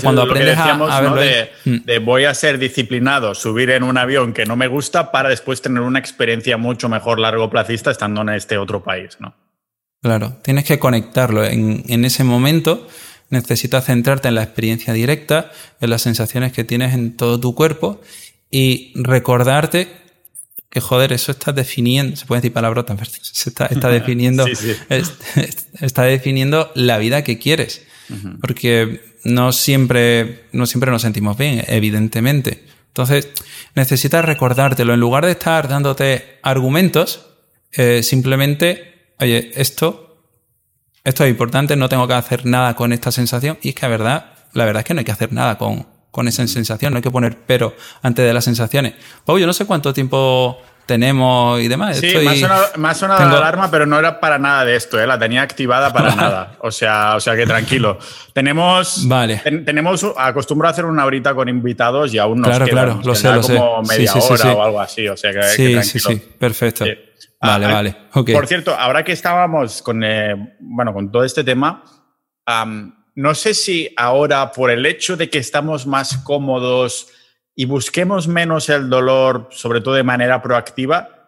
Cuando aprendes a, mm. de, voy a ser disciplinado, subir en un avión que no me gusta para después tener una experiencia mucho mejor largo plazista estando en este otro país, ¿no? Claro, tienes que conectarlo. En, ese momento necesitas centrarte en la experiencia directa, en las sensaciones que tienes en todo tu cuerpo y recordarte que, joder, eso está definiendo, se puede decir palabrotas, se está, está definiendo, está definiendo la vida que quieres. Porque no siempre, no siempre nos sentimos bien, evidentemente. Entonces, necesitas recordártelo. En lugar de estar dándote argumentos, eh, simplemente oye, esto, esto es importante, no tengo que hacer nada con esta sensación. Y es que la verdad, la verdad es que no hay que hacer nada con, con esa sensación, no hay que poner pero antes de las sensaciones. Oh, yo no sé cuánto tiempo tenemos y demás. Sí, me ha sonado, la alarma, pero no era para nada de esto, ¿eh? la tenía activada para nada. O sea, o sea que tranquilo. Tenemos, vale. tenemos, acostumbro a hacer una horita con invitados y aún nos claro, queda, claro, lo sé, lo como media hora o algo así. O sea que, sí, sí, sí, perfecto. Vale, ah, vale. Por cierto, ahora que estábamos con, eh, bueno, con todo este tema, no sé si ahora por el hecho de que estamos más cómodos y busquemos menos el dolor, sobre todo de manera proactiva,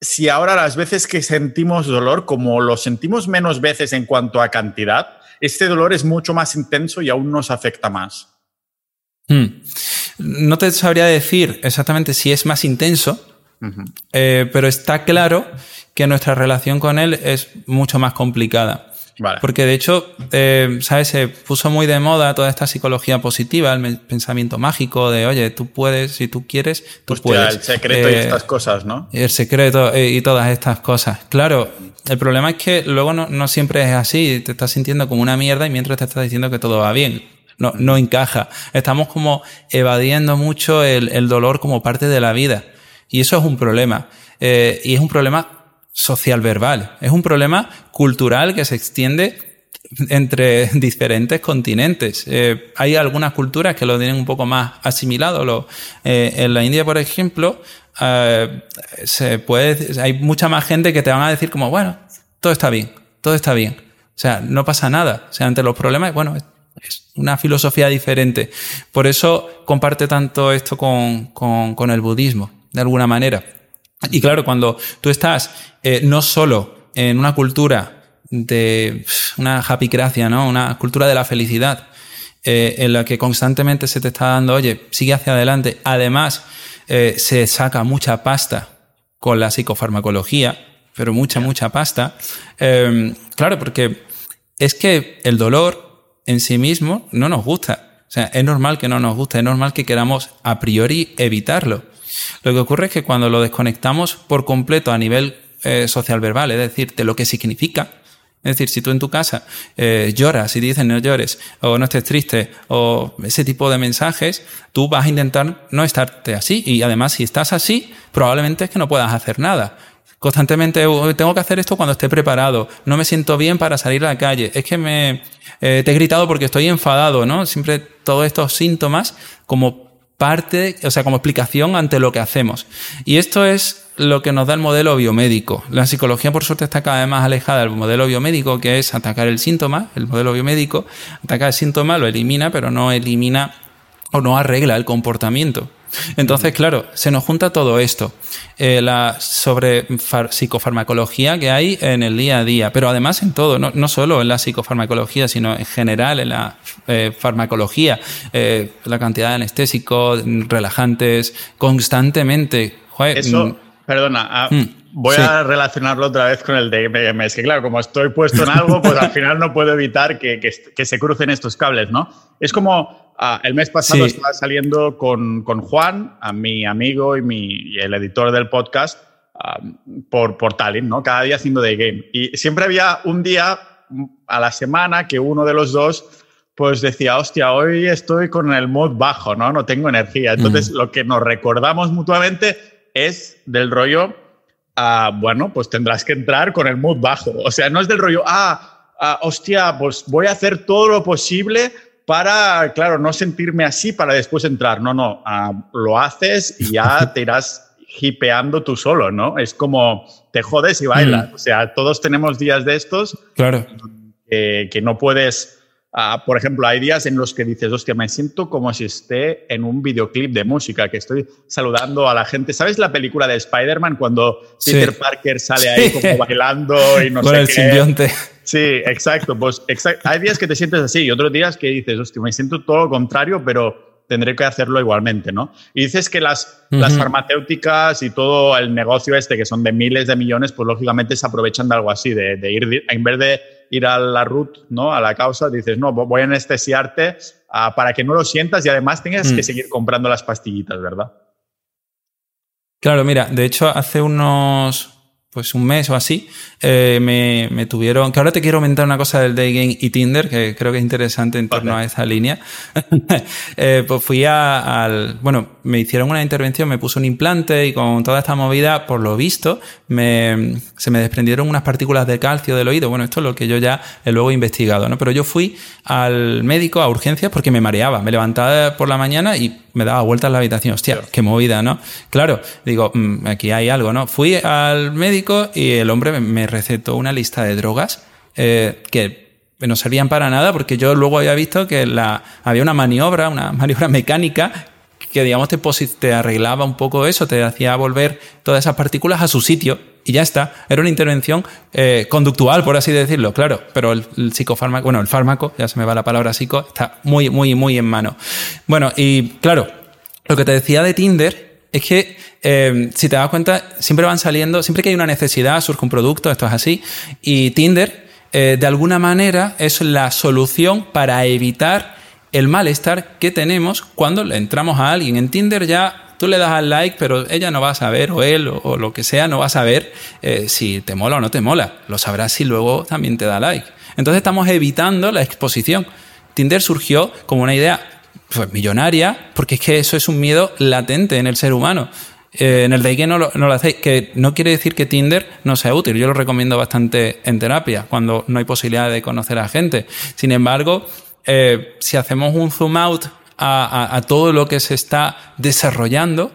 si ahora las veces que sentimos dolor, como lo sentimos menos veces en cuanto a cantidad, este dolor es mucho más intenso y aún nos afecta más. Hmm. No te sabría decir exactamente si es más intenso, eh, pero está claro que nuestra relación con él es mucho más complicada. Porque de hecho, eh, ¿sabes? Se puso muy de moda toda esta psicología positiva, el pensamiento mágico de, oye, tú puedes, si tú quieres, tú puedes. El secreto y eh, estas cosas, ¿no? El secreto y todas estas cosas. Claro, el problema es que luego no, siempre es así. Te estás sintiendo como una mierda y mientras te estás diciendo que todo va bien. No, no encaja. Estamos como evadiendo mucho el, el dolor como parte de la vida. Y eso es un problema. Eh, y es un problema social verbal. Es un problema cultural que se extiende entre diferentes continentes. Eh, hay algunas culturas que lo tienen un poco más asimilado. Eh, en la India, por ejemplo, puede, hay mucha más gente que te van a decir como, bueno, todo está bien, todo está bien. O sea, no pasa nada. O sea, ante los problemas, bueno, es una filosofía diferente. Por eso comparte tanto esto con, con el budismo de alguna manera. Y claro, cuando tú estás eh, no solo en una cultura de una happycracia, ¿no? Una cultura de la felicidad, eh, en la que constantemente se te está dando, oye, sigue hacia adelante. Además, eh, se saca mucha pasta con la psicofarmacología, pero mucha, mucha pasta. claro, porque es que el dolor en sí mismo no nos gusta. O sea, es normal que no nos guste, es normal que queramos a priori evitarlo. Lo que ocurre es que cuando lo desconectamos por completo a nivel eh, social verbal, es decir, de lo que significa, Es decir, si tú en tu casa eh, lloras y dicen no llores o no estés triste o ese tipo de mensajes, tú vas a intentar no estarte así. Y además, si estás así, probablemente es que no puedas hacer nada. Constantemente tengo que hacer esto cuando esté preparado. No me siento bien para salir a la calle. Es que me eh, te he gritado porque estoy enfadado, ¿no? Siempre todos estos síntomas como parte, o sea, como explicación ante lo que hacemos. Y esto es lo que nos da el modelo biomédico. La psicología, por suerte, está cada vez más alejada del modelo biomédico, que es atacar el síntoma. El modelo biomédico ataca el síntoma, lo elimina, pero no elimina o no arregla el comportamiento. Entonces, claro, se nos junta todo esto eh, la sobre psicofarmacología que hay en el día a día, pero además en todo, no, no solo en la psicofarmacología, sino en general en la eh, farmacología, eh, la cantidad de anestésicos, relajantes, constantemente. Eso, mm, perdona, ah, mm, voy a relacionarlo otra vez con el DMM. Es que, claro, como estoy puesto en algo, pues al final no puedo evitar que, que se crucen estos cables, ¿no? Es como Ah, el mes pasado estaba saliendo con, con, Juan, a mi amigo y, mi, el editor del podcast, ah, por, por Tallinn, ¿no? Cada día haciendo de game. Y siempre había un día a la semana que uno de los dos pues decía, hostia, hoy estoy con el mood bajo, ¿no? No tengo energía. Entonces, lo que nos recordamos mutuamente es del rollo, ah, bueno, pues tendrás que entrar con el mood bajo. O sea, no es del rollo, ah, hostia, pues voy a hacer todo lo posible para, claro, no sentirme así para después entrar. No, no, ah, lo haces y ya te irás hipeando tú solo, ¿no? Es como te jodes y bailas. Mm. O sea, todos tenemos días de estos claro. que no puedes. Ah, por ejemplo, hay días en los que dices, hostia, me siento como si esté en un videoclip de música, que estoy saludando a la gente. ¿Sabes la película de Spider-Man cuando Peter Parker sale ahí como bailando y no Con sé el qué? simbionte. Sí, exacto. Pues hay días que te sientes así y otros días que dices, hostia, me siento todo lo contrario, pero tendré que hacerlo igualmente, ¿no? Y dices que las, las farmacéuticas y todo el negocio este, que son de miles de millones, pues lógicamente se aprovechan de algo así, de, ir, en vez de ir a la root, ¿no? A la causa, dices, no, voy a anestesiarte ah, para que no lo sientas y además tengas que mm. seguir comprando las pastillitas, ¿verdad? Claro, mira, de hecho hace unos pues un mes o así, eh, me, me, tuvieron, que ahora te quiero comentar una cosa del Day Game y Tinder, que creo que es interesante en torno a esa línea. eh, pues fui a, al, bueno, me hicieron una intervención, me puso un implante y con toda esta movida, por lo visto, me, se me desprendieron unas partículas de calcio del oído. Bueno, esto es lo que yo ya he luego investigado, ¿no? Pero yo fui al médico a urgencias porque me mareaba, me levantaba por la mañana y me daba vueltas la habitación. Hostia, qué movida, ¿no? Claro, digo, mm, aquí hay algo, ¿no? Fui al médico y el hombre me recetó una lista de drogas eh, que no servían para nada porque yo luego había visto que la, había una maniobra, una maniobra mecánica que digamos te, te arreglaba un poco eso, te hacía volver todas esas partículas a su sitio y ya está. Era una intervención eh, conductual, por así decirlo, claro, pero el, el, psicofármaco, bueno, el fármaco, ya se me va la palabra psico, está muy, muy, muy en mano. Bueno, y claro, lo que te decía de Tinder es que eh, si te das cuenta, siempre van saliendo, siempre que hay una necesidad, surge un producto, esto es así, y Tinder, eh, de alguna manera, es la solución para evitar el malestar que tenemos cuando le entramos a alguien. En Tinder ya tú le das al like, pero ella no va a saber, o él, o, lo que sea, no va a saber eh, si te mola o no te mola. Lo sabrás si luego también te da like. Entonces estamos evitando la exposición. Tinder surgió como una idea pues, millonaria, porque es que eso es un miedo latente en el ser humano. Eh, en el de que no lo, no lo hacéis, que no quiere decir que Tinder no sea útil. Yo lo recomiendo bastante en terapia, cuando no hay posibilidad de conocer a gente. Sin embargo, eh, si hacemos un zoom out a, todo lo que se está desarrollando,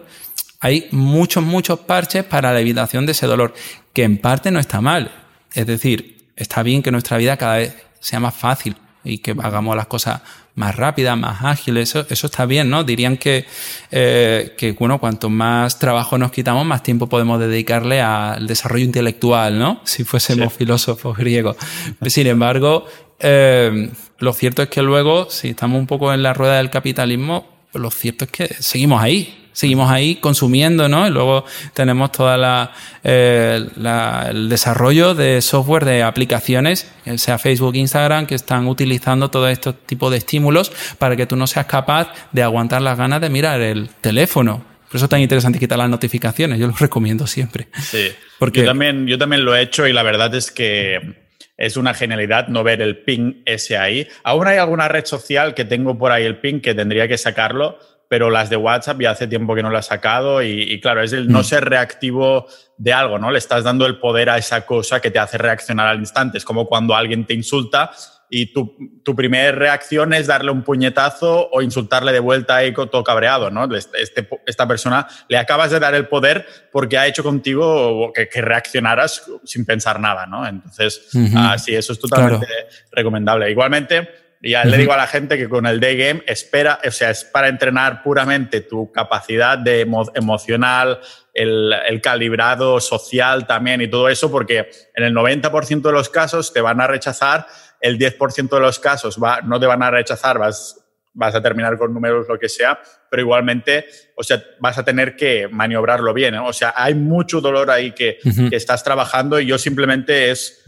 hay muchos, muchos parches para la evitación de ese dolor, que en parte no está mal. Es decir, está bien que nuestra vida cada vez sea más fácil y que hagamos las cosas más rápidas, más ágiles, eso, eso está bien, ¿no? Dirían que, eh, que, bueno, cuanto más trabajo nos quitamos, más tiempo podemos dedicarle al desarrollo intelectual, ¿no? Si fuésemos filósofos griegos. Sin embargo, eh, lo cierto es que luego, si estamos un poco en la rueda del capitalismo, lo cierto es que seguimos ahí, seguimos ahí consumiendo, ¿no? Y luego tenemos toda la, eh, el desarrollo de software, de aplicaciones, sea Facebook, Instagram, que están utilizando todo este tipo de estímulos para que tú no seas capaz de aguantar las ganas de mirar el teléfono. Por eso es tan interesante quitar las notificaciones. Yo lo recomiendo siempre. Sí. Porque yo también, yo también lo he hecho y la verdad es que es una genialidad no ver el ping ese ahí. Aún hay alguna red social que tengo por ahí el ping que tendría que sacarlo, pero las de WhatsApp ya hace tiempo que no las he sacado y, claro, es el no mm. ser reactivo de algo, ¿no? Le estás dando el poder a esa cosa que te hace reaccionar al instante. Es como cuando alguien te insulta y tu, tu primera reacción es darle un puñetazo o insultarle de vuelta y todo cabreado, ¿no? Este, este, esta persona le acabas de dar el poder porque ha hecho contigo que, que reaccionaras sin pensar nada, ¿no? Entonces, uh sí, eso es totalmente recomendable. Igualmente, ya le digo a la gente que con el day game espera, o sea, es para entrenar puramente tu capacidad de emocional, el, el, calibrado social también y todo eso, porque en el 90% de los casos te van a rechazar el 10% de los casos va, no te van a rechazar, vas, vas a terminar con números, lo que sea, pero igualmente, o sea, vas a tener que maniobrarlo bien. O sea, hay mucho dolor ahí que, estás trabajando y yo simplemente es,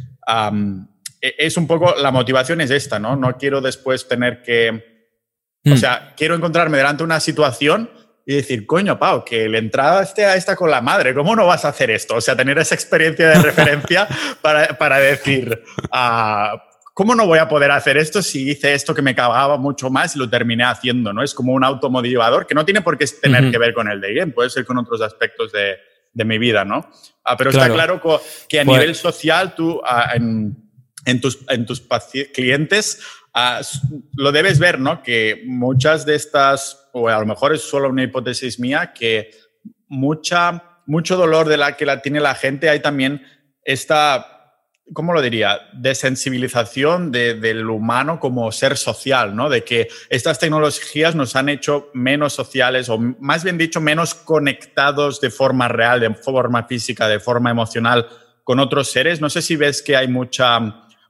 e, es un poco, la motivación es esta, ¿no? No quiero después tener que, o mm. sea, quiero encontrarme delante de una situación y decir, coño, Pau, que la entrada esté a esta con la madre, ¿cómo no vas a hacer esto? O sea, tener esa experiencia de referencia para, para decir, uh, ¿cómo no voy a poder hacer esto si hice esto que me cagaba mucho más y lo terminé haciendo? ¿no? Es como un automotivador que no tiene por qué tener que ver con el de game, puede ser con otros aspectos de, de mi vida, ¿no? Ah, pero está claro que a pues nivel social tú ah, en, en, tus, en tus clientes ah, lo debes ver, ¿no? Que muchas de estas, o a lo mejor es solo una hipótesis mía, que mucha, mucho dolor de la que la tiene la gente, hay también esta ¿cómo lo diría? Desensibilización de, del humano como ser social, ¿no? De que estas tecnologías nos han hecho menos sociales o más bien dicho, menos conectados de forma real, de forma física, de forma emocional con otros seres. No sé si ves que hay mucha,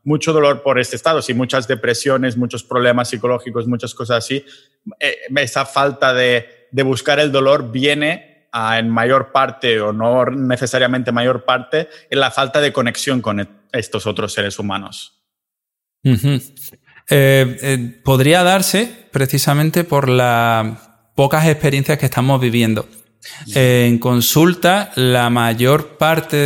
mucho dolor por este estado, si muchas depresiones, muchos problemas psicológicos, muchas cosas así. Eh, esa falta de, de buscar el dolor viene en mayor parte o no necesariamente mayor parte en la falta de conexión con estos otros seres humanos. Eh, eh, podría darse precisamente por las pocas experiencias que estamos viviendo. en consulta, la mayor parte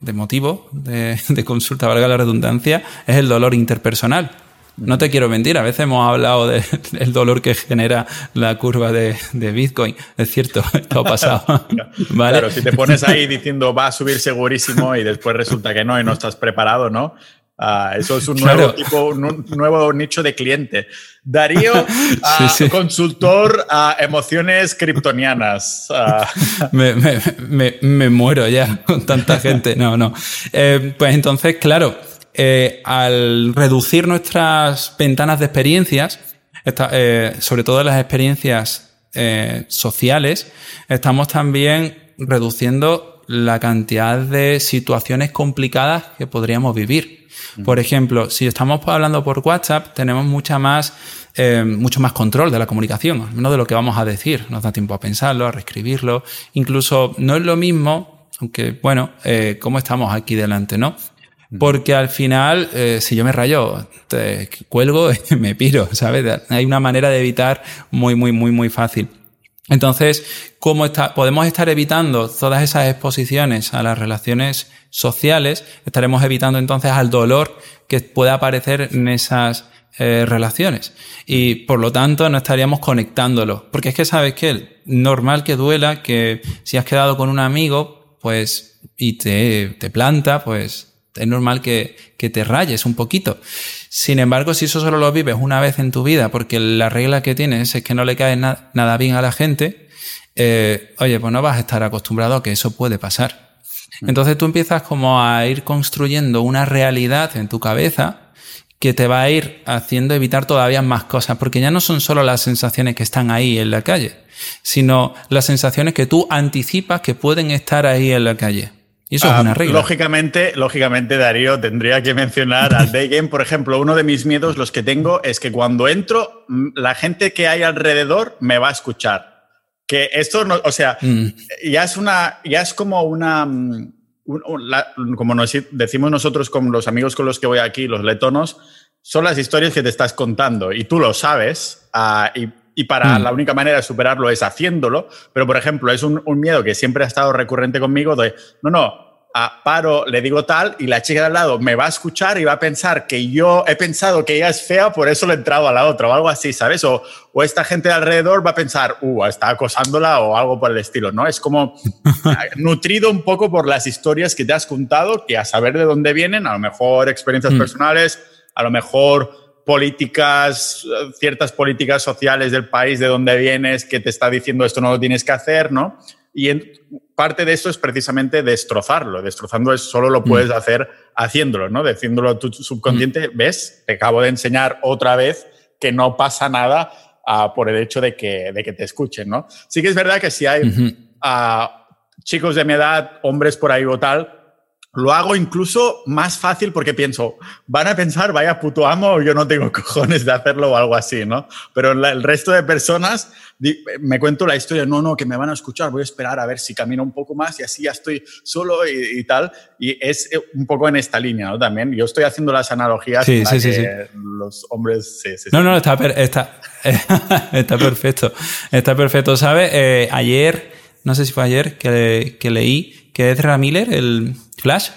de, motivo de, de, consulta, valga la redundancia, es el dolor interpersonal. No te quiero mentir, a veces hemos hablado del dolor que genera la curva de, Bitcoin. Es cierto, esto ha pasado. Claro, si te pones ahí diciendo va a subir segurísimo y después resulta que no y no estás preparado, ¿no? Ah, eso es un nuevo tipo, un nuevo nicho de cliente. Darío, ah, consultor a emociones kryptonianas. Ah. Me, muero ya con tanta gente. No, no. Eh, pues entonces, claro, eh, al reducir nuestras ventanas de experiencias, eh, sobre todo las experiencias eh, sociales, estamos también reduciendo la cantidad de situaciones complicadas que podríamos vivir. Por ejemplo, si estamos hablando por WhatsApp, tenemos mucha más, mucho más control de la comunicación, no de lo que vamos a decir. Nos da tiempo a pensarlo, a reescribirlo. Incluso no es lo mismo, aunque bueno, cómo estamos aquí delante, ¿no? Porque al final, eh, si yo me rayo, te cuelgo y me piro, ¿sabes? Hay una manera de evitar muy, muy, muy, muy fácil. Entonces, ¿cómo está, podemos estar evitando todas esas exposiciones a las relaciones sociales? Estaremos evitando entonces al dolor que pueda aparecer en esas eh, relaciones. Y por lo tanto, no estaríamos conectándolo. Porque es que, ¿sabes qué? Normal que duela que si has quedado con un amigo, pues, y te, te planta, pues es normal que, te rayes un poquito. Sin embargo, si eso solo lo vives una vez en tu vida, porque la regla que tienes es que no le cae nada bien a la gente, eh, oye, pues no vas a estar acostumbrado a que eso puede pasar. Mm. Entonces tú empiezas como a ir construyendo una realidad en tu cabeza que te va a ir haciendo evitar todavía más cosas, porque ya no son solo las sensaciones que están ahí en la calle, sino las sensaciones que tú anticipas que pueden estar ahí en la calle. Y eso es una ah, regla. Lógicamente, lógicamente, Darío, tendría que mencionar al day game. Por ejemplo, uno de mis miedos, los que tengo, es que cuando entro, la gente que hay alrededor me va a escuchar. Que esto, no, o sea, mm. ya es una, ya es como una, mm, como nos decimos nosotros con los amigos con los que voy aquí, los letonos, son las historias que te estás contando y tú lo sabes. Ah, y, y, para la única manera de superarlo es haciéndolo. Pero, por ejemplo, es un, un, miedo que siempre ha estado recurrente conmigo de, no, no, a paro, le digo tal y la chica de al lado me va a escuchar y va a pensar que yo he pensado que ella es fea, por eso le he entrado a la otra o algo así, ¿sabes? O, o esta gente de alrededor va a pensar, uh, está acosándola o algo por el estilo, ¿no? Es como nutrido un poco por las historias que te has contado, que a saber de dónde vienen, a lo mejor experiencias mm. personales, a lo mejor políticas, ciertas políticas sociales del país de donde vienes que te está diciendo esto no lo tienes que hacer, ¿no? Y en, parte de esto es precisamente destrozarlo. Destrozando es solo lo puedes mm. hacer haciéndolo, ¿no? Diciéndolo a tu subconsciente, mm. ves, te acabo de enseñar otra vez que no pasa nada uh, por el hecho de que, de que te escuchen, ¿no? Sí que es verdad que si hay uh, chicos de mi edad, hombres por ahí o tal, lo hago incluso más fácil porque pienso, van a pensar, vaya puto amo, yo no tengo cojones de hacerlo o algo así, ¿no? Pero el resto de personas me cuento la historia, no, no, que me van a escuchar, voy a esperar a ver si camino un poco más y así ya estoy solo y, tal. Y es eh, un poco en esta línea, ¿no? También yo estoy haciendo las analogías sí, sí, sí, los hombres... no, no, está, está, está perfecto. Está perfecto. ¿Sabes? Eh, ayer, no sé si fue ayer, que, que leí que es Miller, el Flash.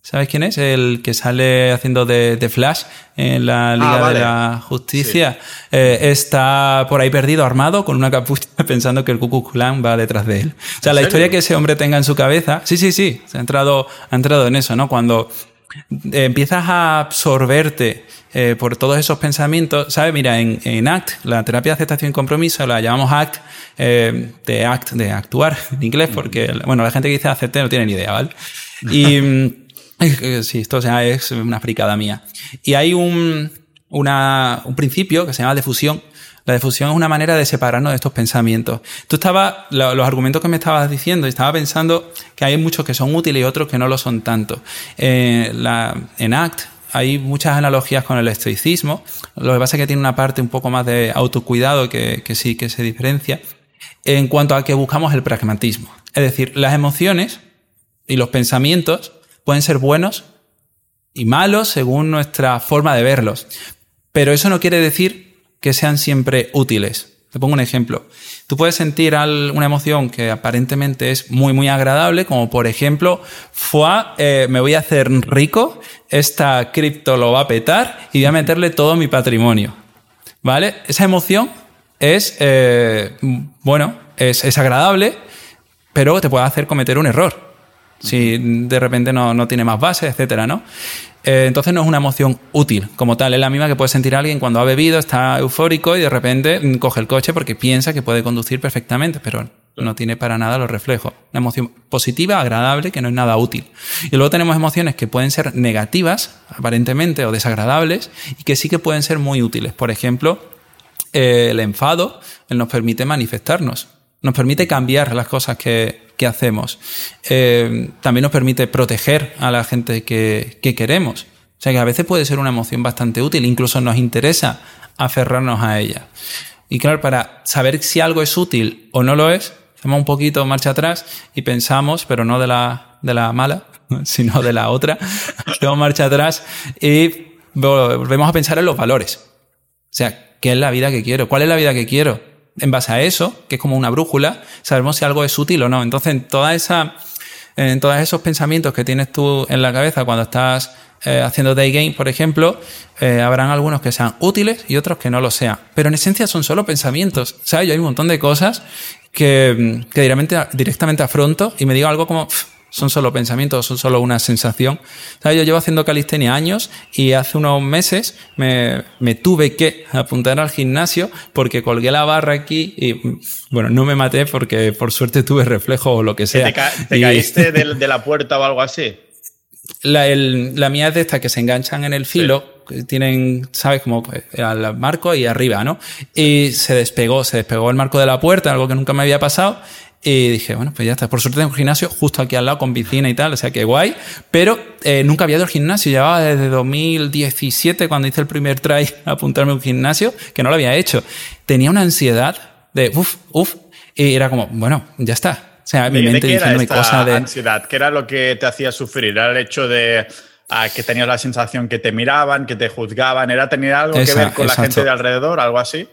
¿Sabes quién es? El que sale haciendo de, Flash en la ah, Liga de la Justicia. Eh, está por ahí perdido, armado, con una capucha, pensando que el Ku Klan va detrás de él. O sea, la historia que ese hombre tenga en su cabeza. Sí, sí, sí. Se ha entrado, ha entrado en eso, ¿no? Cuando eh, empiezas a absorberte eh, por todos esos pensamientos, ¿sabes? Mira, en, en, ACT, la terapia de aceptación y compromiso, la llamamos ACT, eh, de ACT, de actuar en inglés, porque, bueno, la gente que dice acepte no tiene ni idea, ¿vale? Y mm, sí, esto sea, es una fricada mía. Y hay un, una, un principio que se llama difusión. La difusión es una manera de separarnos de estos pensamientos. Tú estabas, los argumentos que me estabas diciendo, estaba pensando que hay muchos que son útiles y otros que no lo son tanto. Eh, la, en ACT, hay muchas analogías con el estoicismo. Lo que pasa es que tiene una parte un poco más de autocuidado que, sí que se diferencia en cuanto a que buscamos el pragmatismo. Es decir, las emociones y los pensamientos pueden ser buenos y malos según nuestra forma de verlos. Pero eso no quiere decir que sean siempre útiles. Te pongo un ejemplo. Tú puedes sentir una emoción que aparentemente es muy, muy agradable, como por ejemplo, fue, eh, me voy a hacer rico, esta cripto lo va a petar y voy a meterle todo mi patrimonio. ¿Vale? Esa emoción es, eh, bueno, es, es, agradable, pero te puede hacer cometer un error. Si de repente no, no tiene más base, etcétera, ¿no? Eh, entonces no es una emoción útil como tal, es la misma que puede sentir alguien cuando ha bebido, está eufórico y de repente mm, coge el coche porque piensa que puede conducir perfectamente, pero no tiene para nada los reflejos. Una emoción positiva, agradable, que no es nada útil. Y luego tenemos emociones que pueden ser negativas, aparentemente, o desagradables, y que sí que pueden ser muy útiles. Por ejemplo, eh, el enfado él nos permite manifestarnos, nos permite cambiar las cosas que, que hacemos. Eh, también nos permite proteger a la gente que, queremos. O sea que a veces puede ser una emoción bastante útil, incluso nos interesa aferrarnos a ella. Y claro, para saber si algo es útil o no lo es, hacemos un poquito marcha atrás y pensamos, pero no de la, de la mala, sino de la otra, hacemos marcha atrás y volvemos a pensar en los valores. O sea, ¿qué es la vida que quiero? ¿Cuál es la vida que quiero? en base a eso, que es como una brújula, sabemos si algo es útil o no. Entonces, en toda esa, todos esos pensamientos que tienes tú en la cabeza cuando estás eh, haciendo day game, por ejemplo, eh, habrán algunos que sean útiles y otros que no lo sean. Pero en esencia son solo pensamientos. ¿Sabes? Yo hay un montón de cosas que, que directamente, directamente afronto y me digo algo como, son solo pensamientos, son solo una sensación. Yo llevo haciendo calistenia años y hace unos meses me, tuve que apuntar al gimnasio porque colgué la barra aquí y, bueno, no me maté porque por suerte tuve reflejo o lo que sea. ¿Te, caíste de, la puerta o algo así? La, mía es de estas que se enganchan en el filo, tienen, ¿sabes? Como al marco y arriba, ¿no? Y se despegó, se despegó el marco de la puerta, algo que nunca me había pasado y dije, bueno, pues ya está. Por suerte tengo un gimnasio justo aquí al lado con piscina y tal, o sea que guay. Pero eh, nunca había ido al gimnasio. Llevaba desde 2017, cuando hice el primer try, a apuntarme a un gimnasio, que no lo había hecho. Tenía una ansiedad de uff, uff. Y era como, bueno, ya está. O sea, mi mente diciéndome cosas de. ansiedad? ¿Qué era lo que te hacía sufrir? ¿Era el hecho de ah, que tenías la sensación que te miraban, que te juzgaban? ¿Era tener algo que ver con la gente de alrededor, algo así?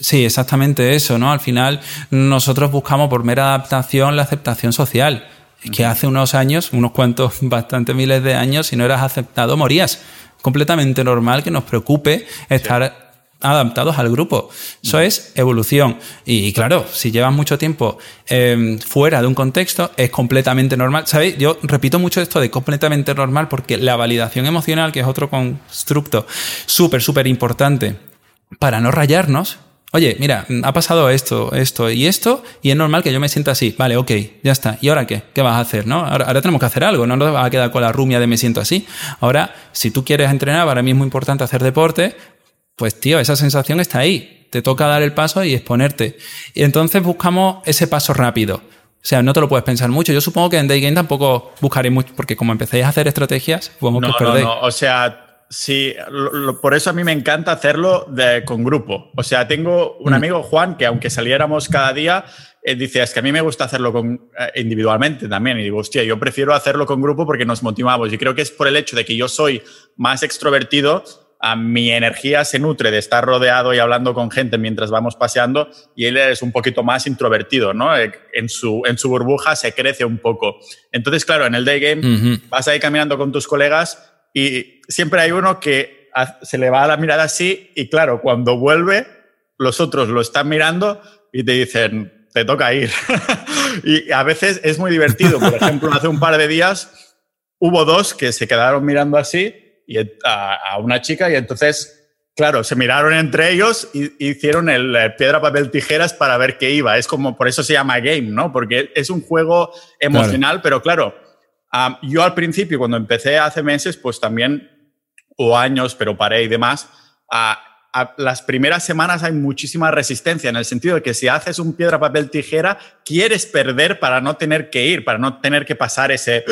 Sí, exactamente eso, ¿no? Al final nosotros buscamos por mera adaptación la aceptación social. Es que hace unos años, unos cuantos, bastantes miles de años, si no eras aceptado, morías. Completamente normal que nos preocupe estar adaptados al grupo. Eso es evolución. Y claro, si llevas mucho tiempo em, fuera de un contexto, es completamente normal. ¿Sabéis? Yo repito mucho esto de completamente normal porque la validación emocional, que es otro constructo súper, súper importante para no rayarnos, Oye, mira, ha pasado esto, esto y esto, y es normal que yo me sienta así. Vale, ok, ya está. ¿Y ahora qué? ¿Qué vas a hacer? ¿no? Ahora, tenemos que hacer algo, no nos vas a quedar con la rumia de me siento así. Ahora, si tú quieres entrenar, para mí es muy importante hacer deporte, pues tío, esa sensación está ahí. Te toca dar el paso y exponerte. Y entonces buscamos ese paso rápido. O sea, no te lo puedes pensar mucho. Yo supongo que en Day Game tampoco buscaréis mucho, porque como empecéis a hacer estrategias, podemos no, que No, no, o sea, Sí, por eso a mí me encanta hacerlo con grupo. O sea, tengo un mm. amigo, Juan, que aunque saliéramos cada día, dice, es que a mí me gusta hacerlo con, eh, individualmente también. Y digo, hostia, yo prefiero hacerlo con grupo porque nos motivamos. Y creo que es por el hecho de que yo soy más extrovertido, a mi energía se nutre de estar rodeado y hablando con gente mientras vamos paseando y él es un poquito más introvertido, ¿no? Eh, en su, en su burbuja se crece un poco. Entonces, claro, en el day game vas a ir caminando con tus colegas y siempre hay uno que se le va a la mirada así y claro, cuando vuelve, los otros lo están mirando y te dicen, te toca ir. y a veces es muy divertido. Por ejemplo, hace un par de días hubo dos que se quedaron mirando así y a, una chica y entonces Claro, se miraron entre ellos y hicieron el, piedra, papel, tijeras para ver qué iba. Es como, por eso se llama game, ¿no? Porque es un juego emocional, pero claro, yo al principio, cuando empecé hace meses, pues también, o años, pero paré y demás, a, las primeras semanas hay muchísima resistencia, en el sentido de que si haces un piedra, papel, tijera, quieres perder para no tener que ir, para no tener que pasar ese,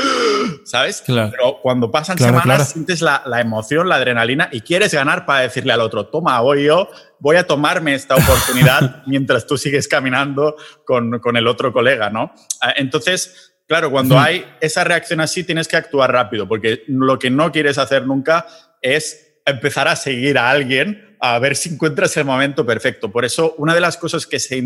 ¿sabes? Pero cuando pasan semanas sientes la, la, emoción, la adrenalina y quieres ganar para decirle al otro, toma, hoy yo voy a tomarme esta oportunidad mientras tú sigues caminando con, con el otro colega, ¿no? Ah, entonces, Claro, cuando hay esa reacción así tienes que actuar rápido, porque lo que no quieres hacer nunca es empezar a seguir a alguien a ver si encuentras el momento perfecto. Por eso, una de las cosas que se,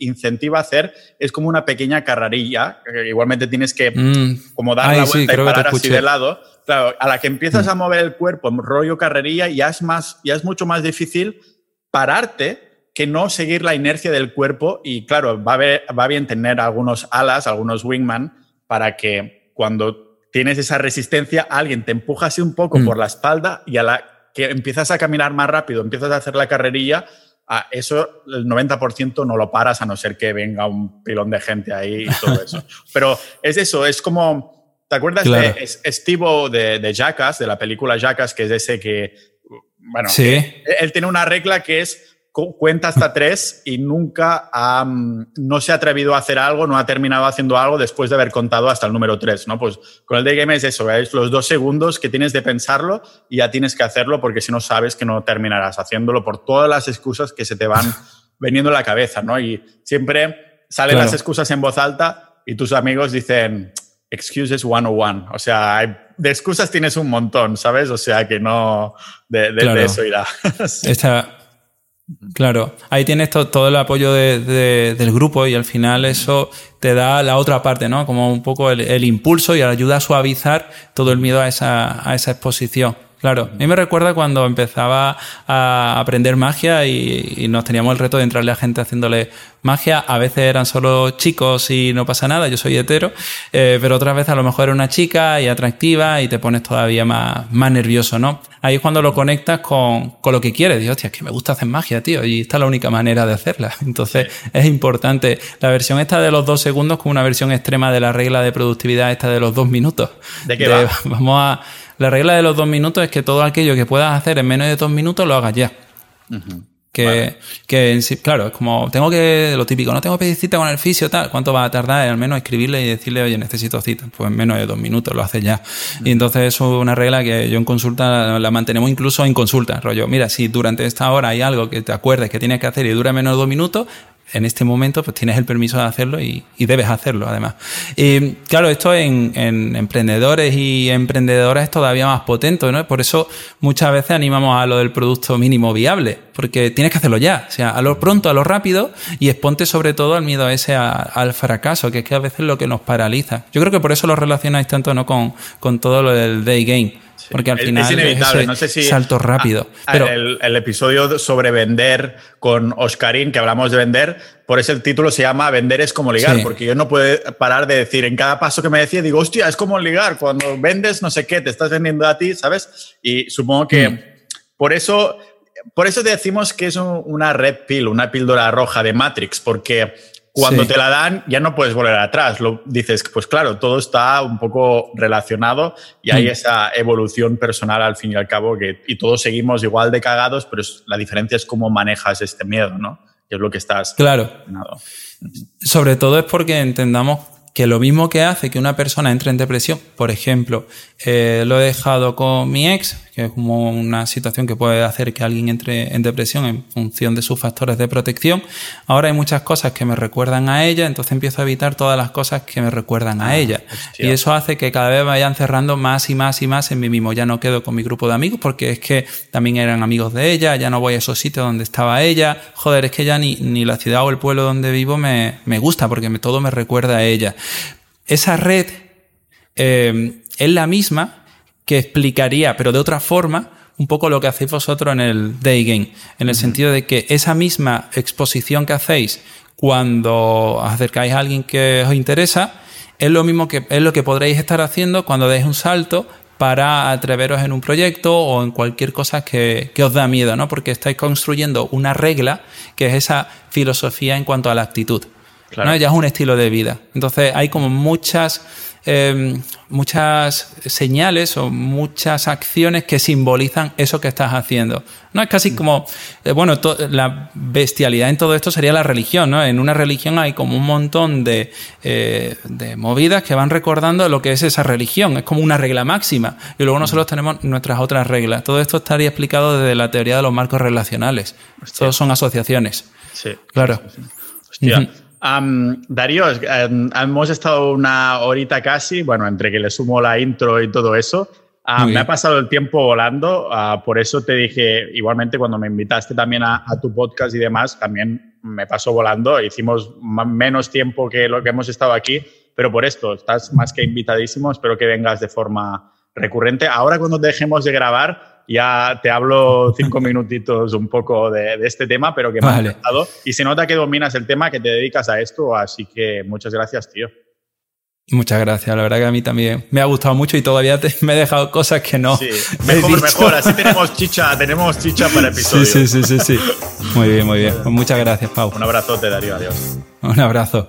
incentiva a hacer es como una pequeña carrerilla, que igualmente tienes que mm. como dar la vuelta y parar así de lado. Claro, a la que empiezas mm. a mover el cuerpo en rollo carrerilla, ya es, más, ya es mucho más difícil pararte que no seguir la inercia del cuerpo y claro, va, va bien tener algunos alas, algunos wingman, para que cuando tienes esa resistencia, alguien te empuja así un poco mm. por la espalda y a la que empiezas a caminar más rápido, empiezas a hacer la carrerilla, a eso el 90% no lo paras a no ser que venga un pilón de gente ahí y todo eso. Pero es eso, es como, ¿te acuerdas de Steve de, de Jackass, de la película Jackass, que es ese que, bueno, él tiene una regla que es cuenta hasta tres y nunca no se ha atrevido a hacer algo, no ha terminado haciendo algo después de haber contado hasta el número tres, ¿no? Pues con el day game es eso, es los dos segundos que tienes de pensarlo y ya tienes que hacerlo porque si no sabes que no terminarás haciéndolo por todas las excusas que se te van veniendo a la cabeza, ¿no? Y siempre salen las excusas en voz alta y tus amigos dicen, excuses 101. O sea, de excusas tienes un montón, ¿sabes? O sea, que no, de, eso irá. Esta, Claro, ahí tienes todo el apoyo del grupo y al final eso te da la otra parte, ¿no? Como un poco el, impulso y ayuda a suavizar todo el miedo a esa, a esa exposición. Claro, a mí me recuerda cuando empezaba a aprender magia y, nos teníamos el reto de entrarle a gente haciéndole magia. A veces eran solo chicos y no pasa nada, yo soy hetero, eh, pero otras veces a lo mejor era una chica y atractiva y te pones todavía más, más nervioso, ¿no? Ahí es cuando lo conectas con, con lo que quieres. Dios, hostia, es que me gusta hacer magia, tío, y esta es la única manera de hacerla. Entonces es importante. La versión esta de los dos segundos como una versión extrema de la regla de productividad esta de los dos minutos. ¿De qué va? Vamos a la regla de los dos minutos es que todo aquello que puedas hacer en menos de dos minutos lo hagas ya. Que, que claro, es como, tengo que, lo típico, no tengo que pedir cita con el fisio, tal, ¿cuánto va a tardar? Al menos escribirle y decirle, oye, necesito cita. Pues en menos de dos minutos lo haces ya. Y entonces eso es una regla que yo en consulta la, mantenemos incluso en consulta. Rollo, mira, si durante esta hora hay algo que te acuerdes que tienes que hacer y dura menos de dos minutos, en este momento pues tienes el permiso de hacerlo y, debes hacerlo además. Y claro, esto en, emprendedores y emprendedoras es todavía más potente, ¿no? Por eso muchas veces animamos a lo del producto mínimo viable, porque tienes que hacerlo ya, o sea, a lo pronto, a lo rápido y exponte sobre todo al miedo ese al fracaso, que es que a veces es lo que nos paraliza. Yo creo que por eso lo relacionáis tanto ¿no? con, con todo lo del day game porque al final es inevitable. no sé si salto rápido. pero el, episodio sobre vender con Oscarín, que hablamos de vender, por ese el título se llama Vender es como ligar, porque yo no puedo parar de decir en cada paso que me decía, digo, hostia, es como ligar. Cuando vendes no sé qué, te estás vendiendo a ti, ¿sabes? Y supongo que mm. por eso. Por eso decimos que es una red pill, una píldora roja de Matrix, porque cuando te la dan, ya no puedes volver atrás. Lo dices, pues claro, todo está un poco relacionado y hay mm. esa evolución personal al fin y al cabo que y todos seguimos igual de cagados, pero la diferencia es cómo manejas este miedo, ¿no? Que es lo que estás. Claro. Sobre todo es porque entendamos que lo mismo que hace que una persona entre en depresión, por ejemplo, eh, lo he dejado con mi ex, que es como una situación que puede hacer que alguien entre en depresión en función de sus factores de protección. Ahora hay muchas cosas que me recuerdan a ella, entonces empiezo a evitar todas las cosas que me recuerdan a ah, ella. Y eso hace que cada vez vayan cerrando más y más y más en mí mismo. Ya no quedo con mi grupo de amigos porque es que también eran amigos de ella, ya no voy a esos sitios donde estaba ella. Joder, es que ya ni, ni la ciudad o el pueblo donde vivo me, me gusta porque me, todo me recuerda a ella. Esa red eh, es la misma que explicaría, pero de otra forma, un poco lo que hacéis vosotros en el Day Game, en el sentido de que esa misma exposición que hacéis cuando acercáis a alguien que os interesa, es lo mismo que es lo que podréis estar haciendo cuando deis un salto para atreveros en un proyecto o en cualquier cosa que, os da miedo, ¿no? Porque estáis construyendo una regla que es esa filosofía en cuanto a la actitud. ¿No? Ya es un estilo de vida. Entonces hay como muchas Em, muchas señales o muchas acciones que simbolizan eso que estás haciendo. No es casi como, eh, bueno, la bestialidad en todo esto sería la religión, ¿no? En una religión hay como un montón de, eh, de movidas que van recordando lo que es esa religión, es como una regla máxima. Y luego nosotros tenemos nuestras otras reglas. Todo esto estaría explicado desde la teoría de los marcos relacionales. Todos son asociaciones. Sí. Claro. Hostia. Darío, em, hemos estado una horita casi, bueno, entre que le sumo la intro y todo eso. me ha pasado el tiempo volando, ah, por eso te dije, igualmente cuando me invitaste también a, tu podcast y demás, también me pasó volando, hicimos menos tiempo que lo que hemos estado aquí, pero por esto, estás más que invitadísimo, espero que vengas de forma recurrente. Ahora cuando dejemos de grabar, ya te hablo cinco minutitos un poco de, este tema, pero que me ha encantado. Y se nota que dominas el tema, que te dedicas a esto, así que muchas gracias, tío. Muchas gracias, la verdad que a mí también me ha gustado mucho y todavía me he dejado cosas que no. Sí, mejor, mejor, así tenemos chicha, tenemos chicha para el episodio. Sí, sí, sí, sí, sí. Muy bien, muy bien. Pues muchas gracias, Pau. Un abrazo, te Darío, adiós. Un abrazo.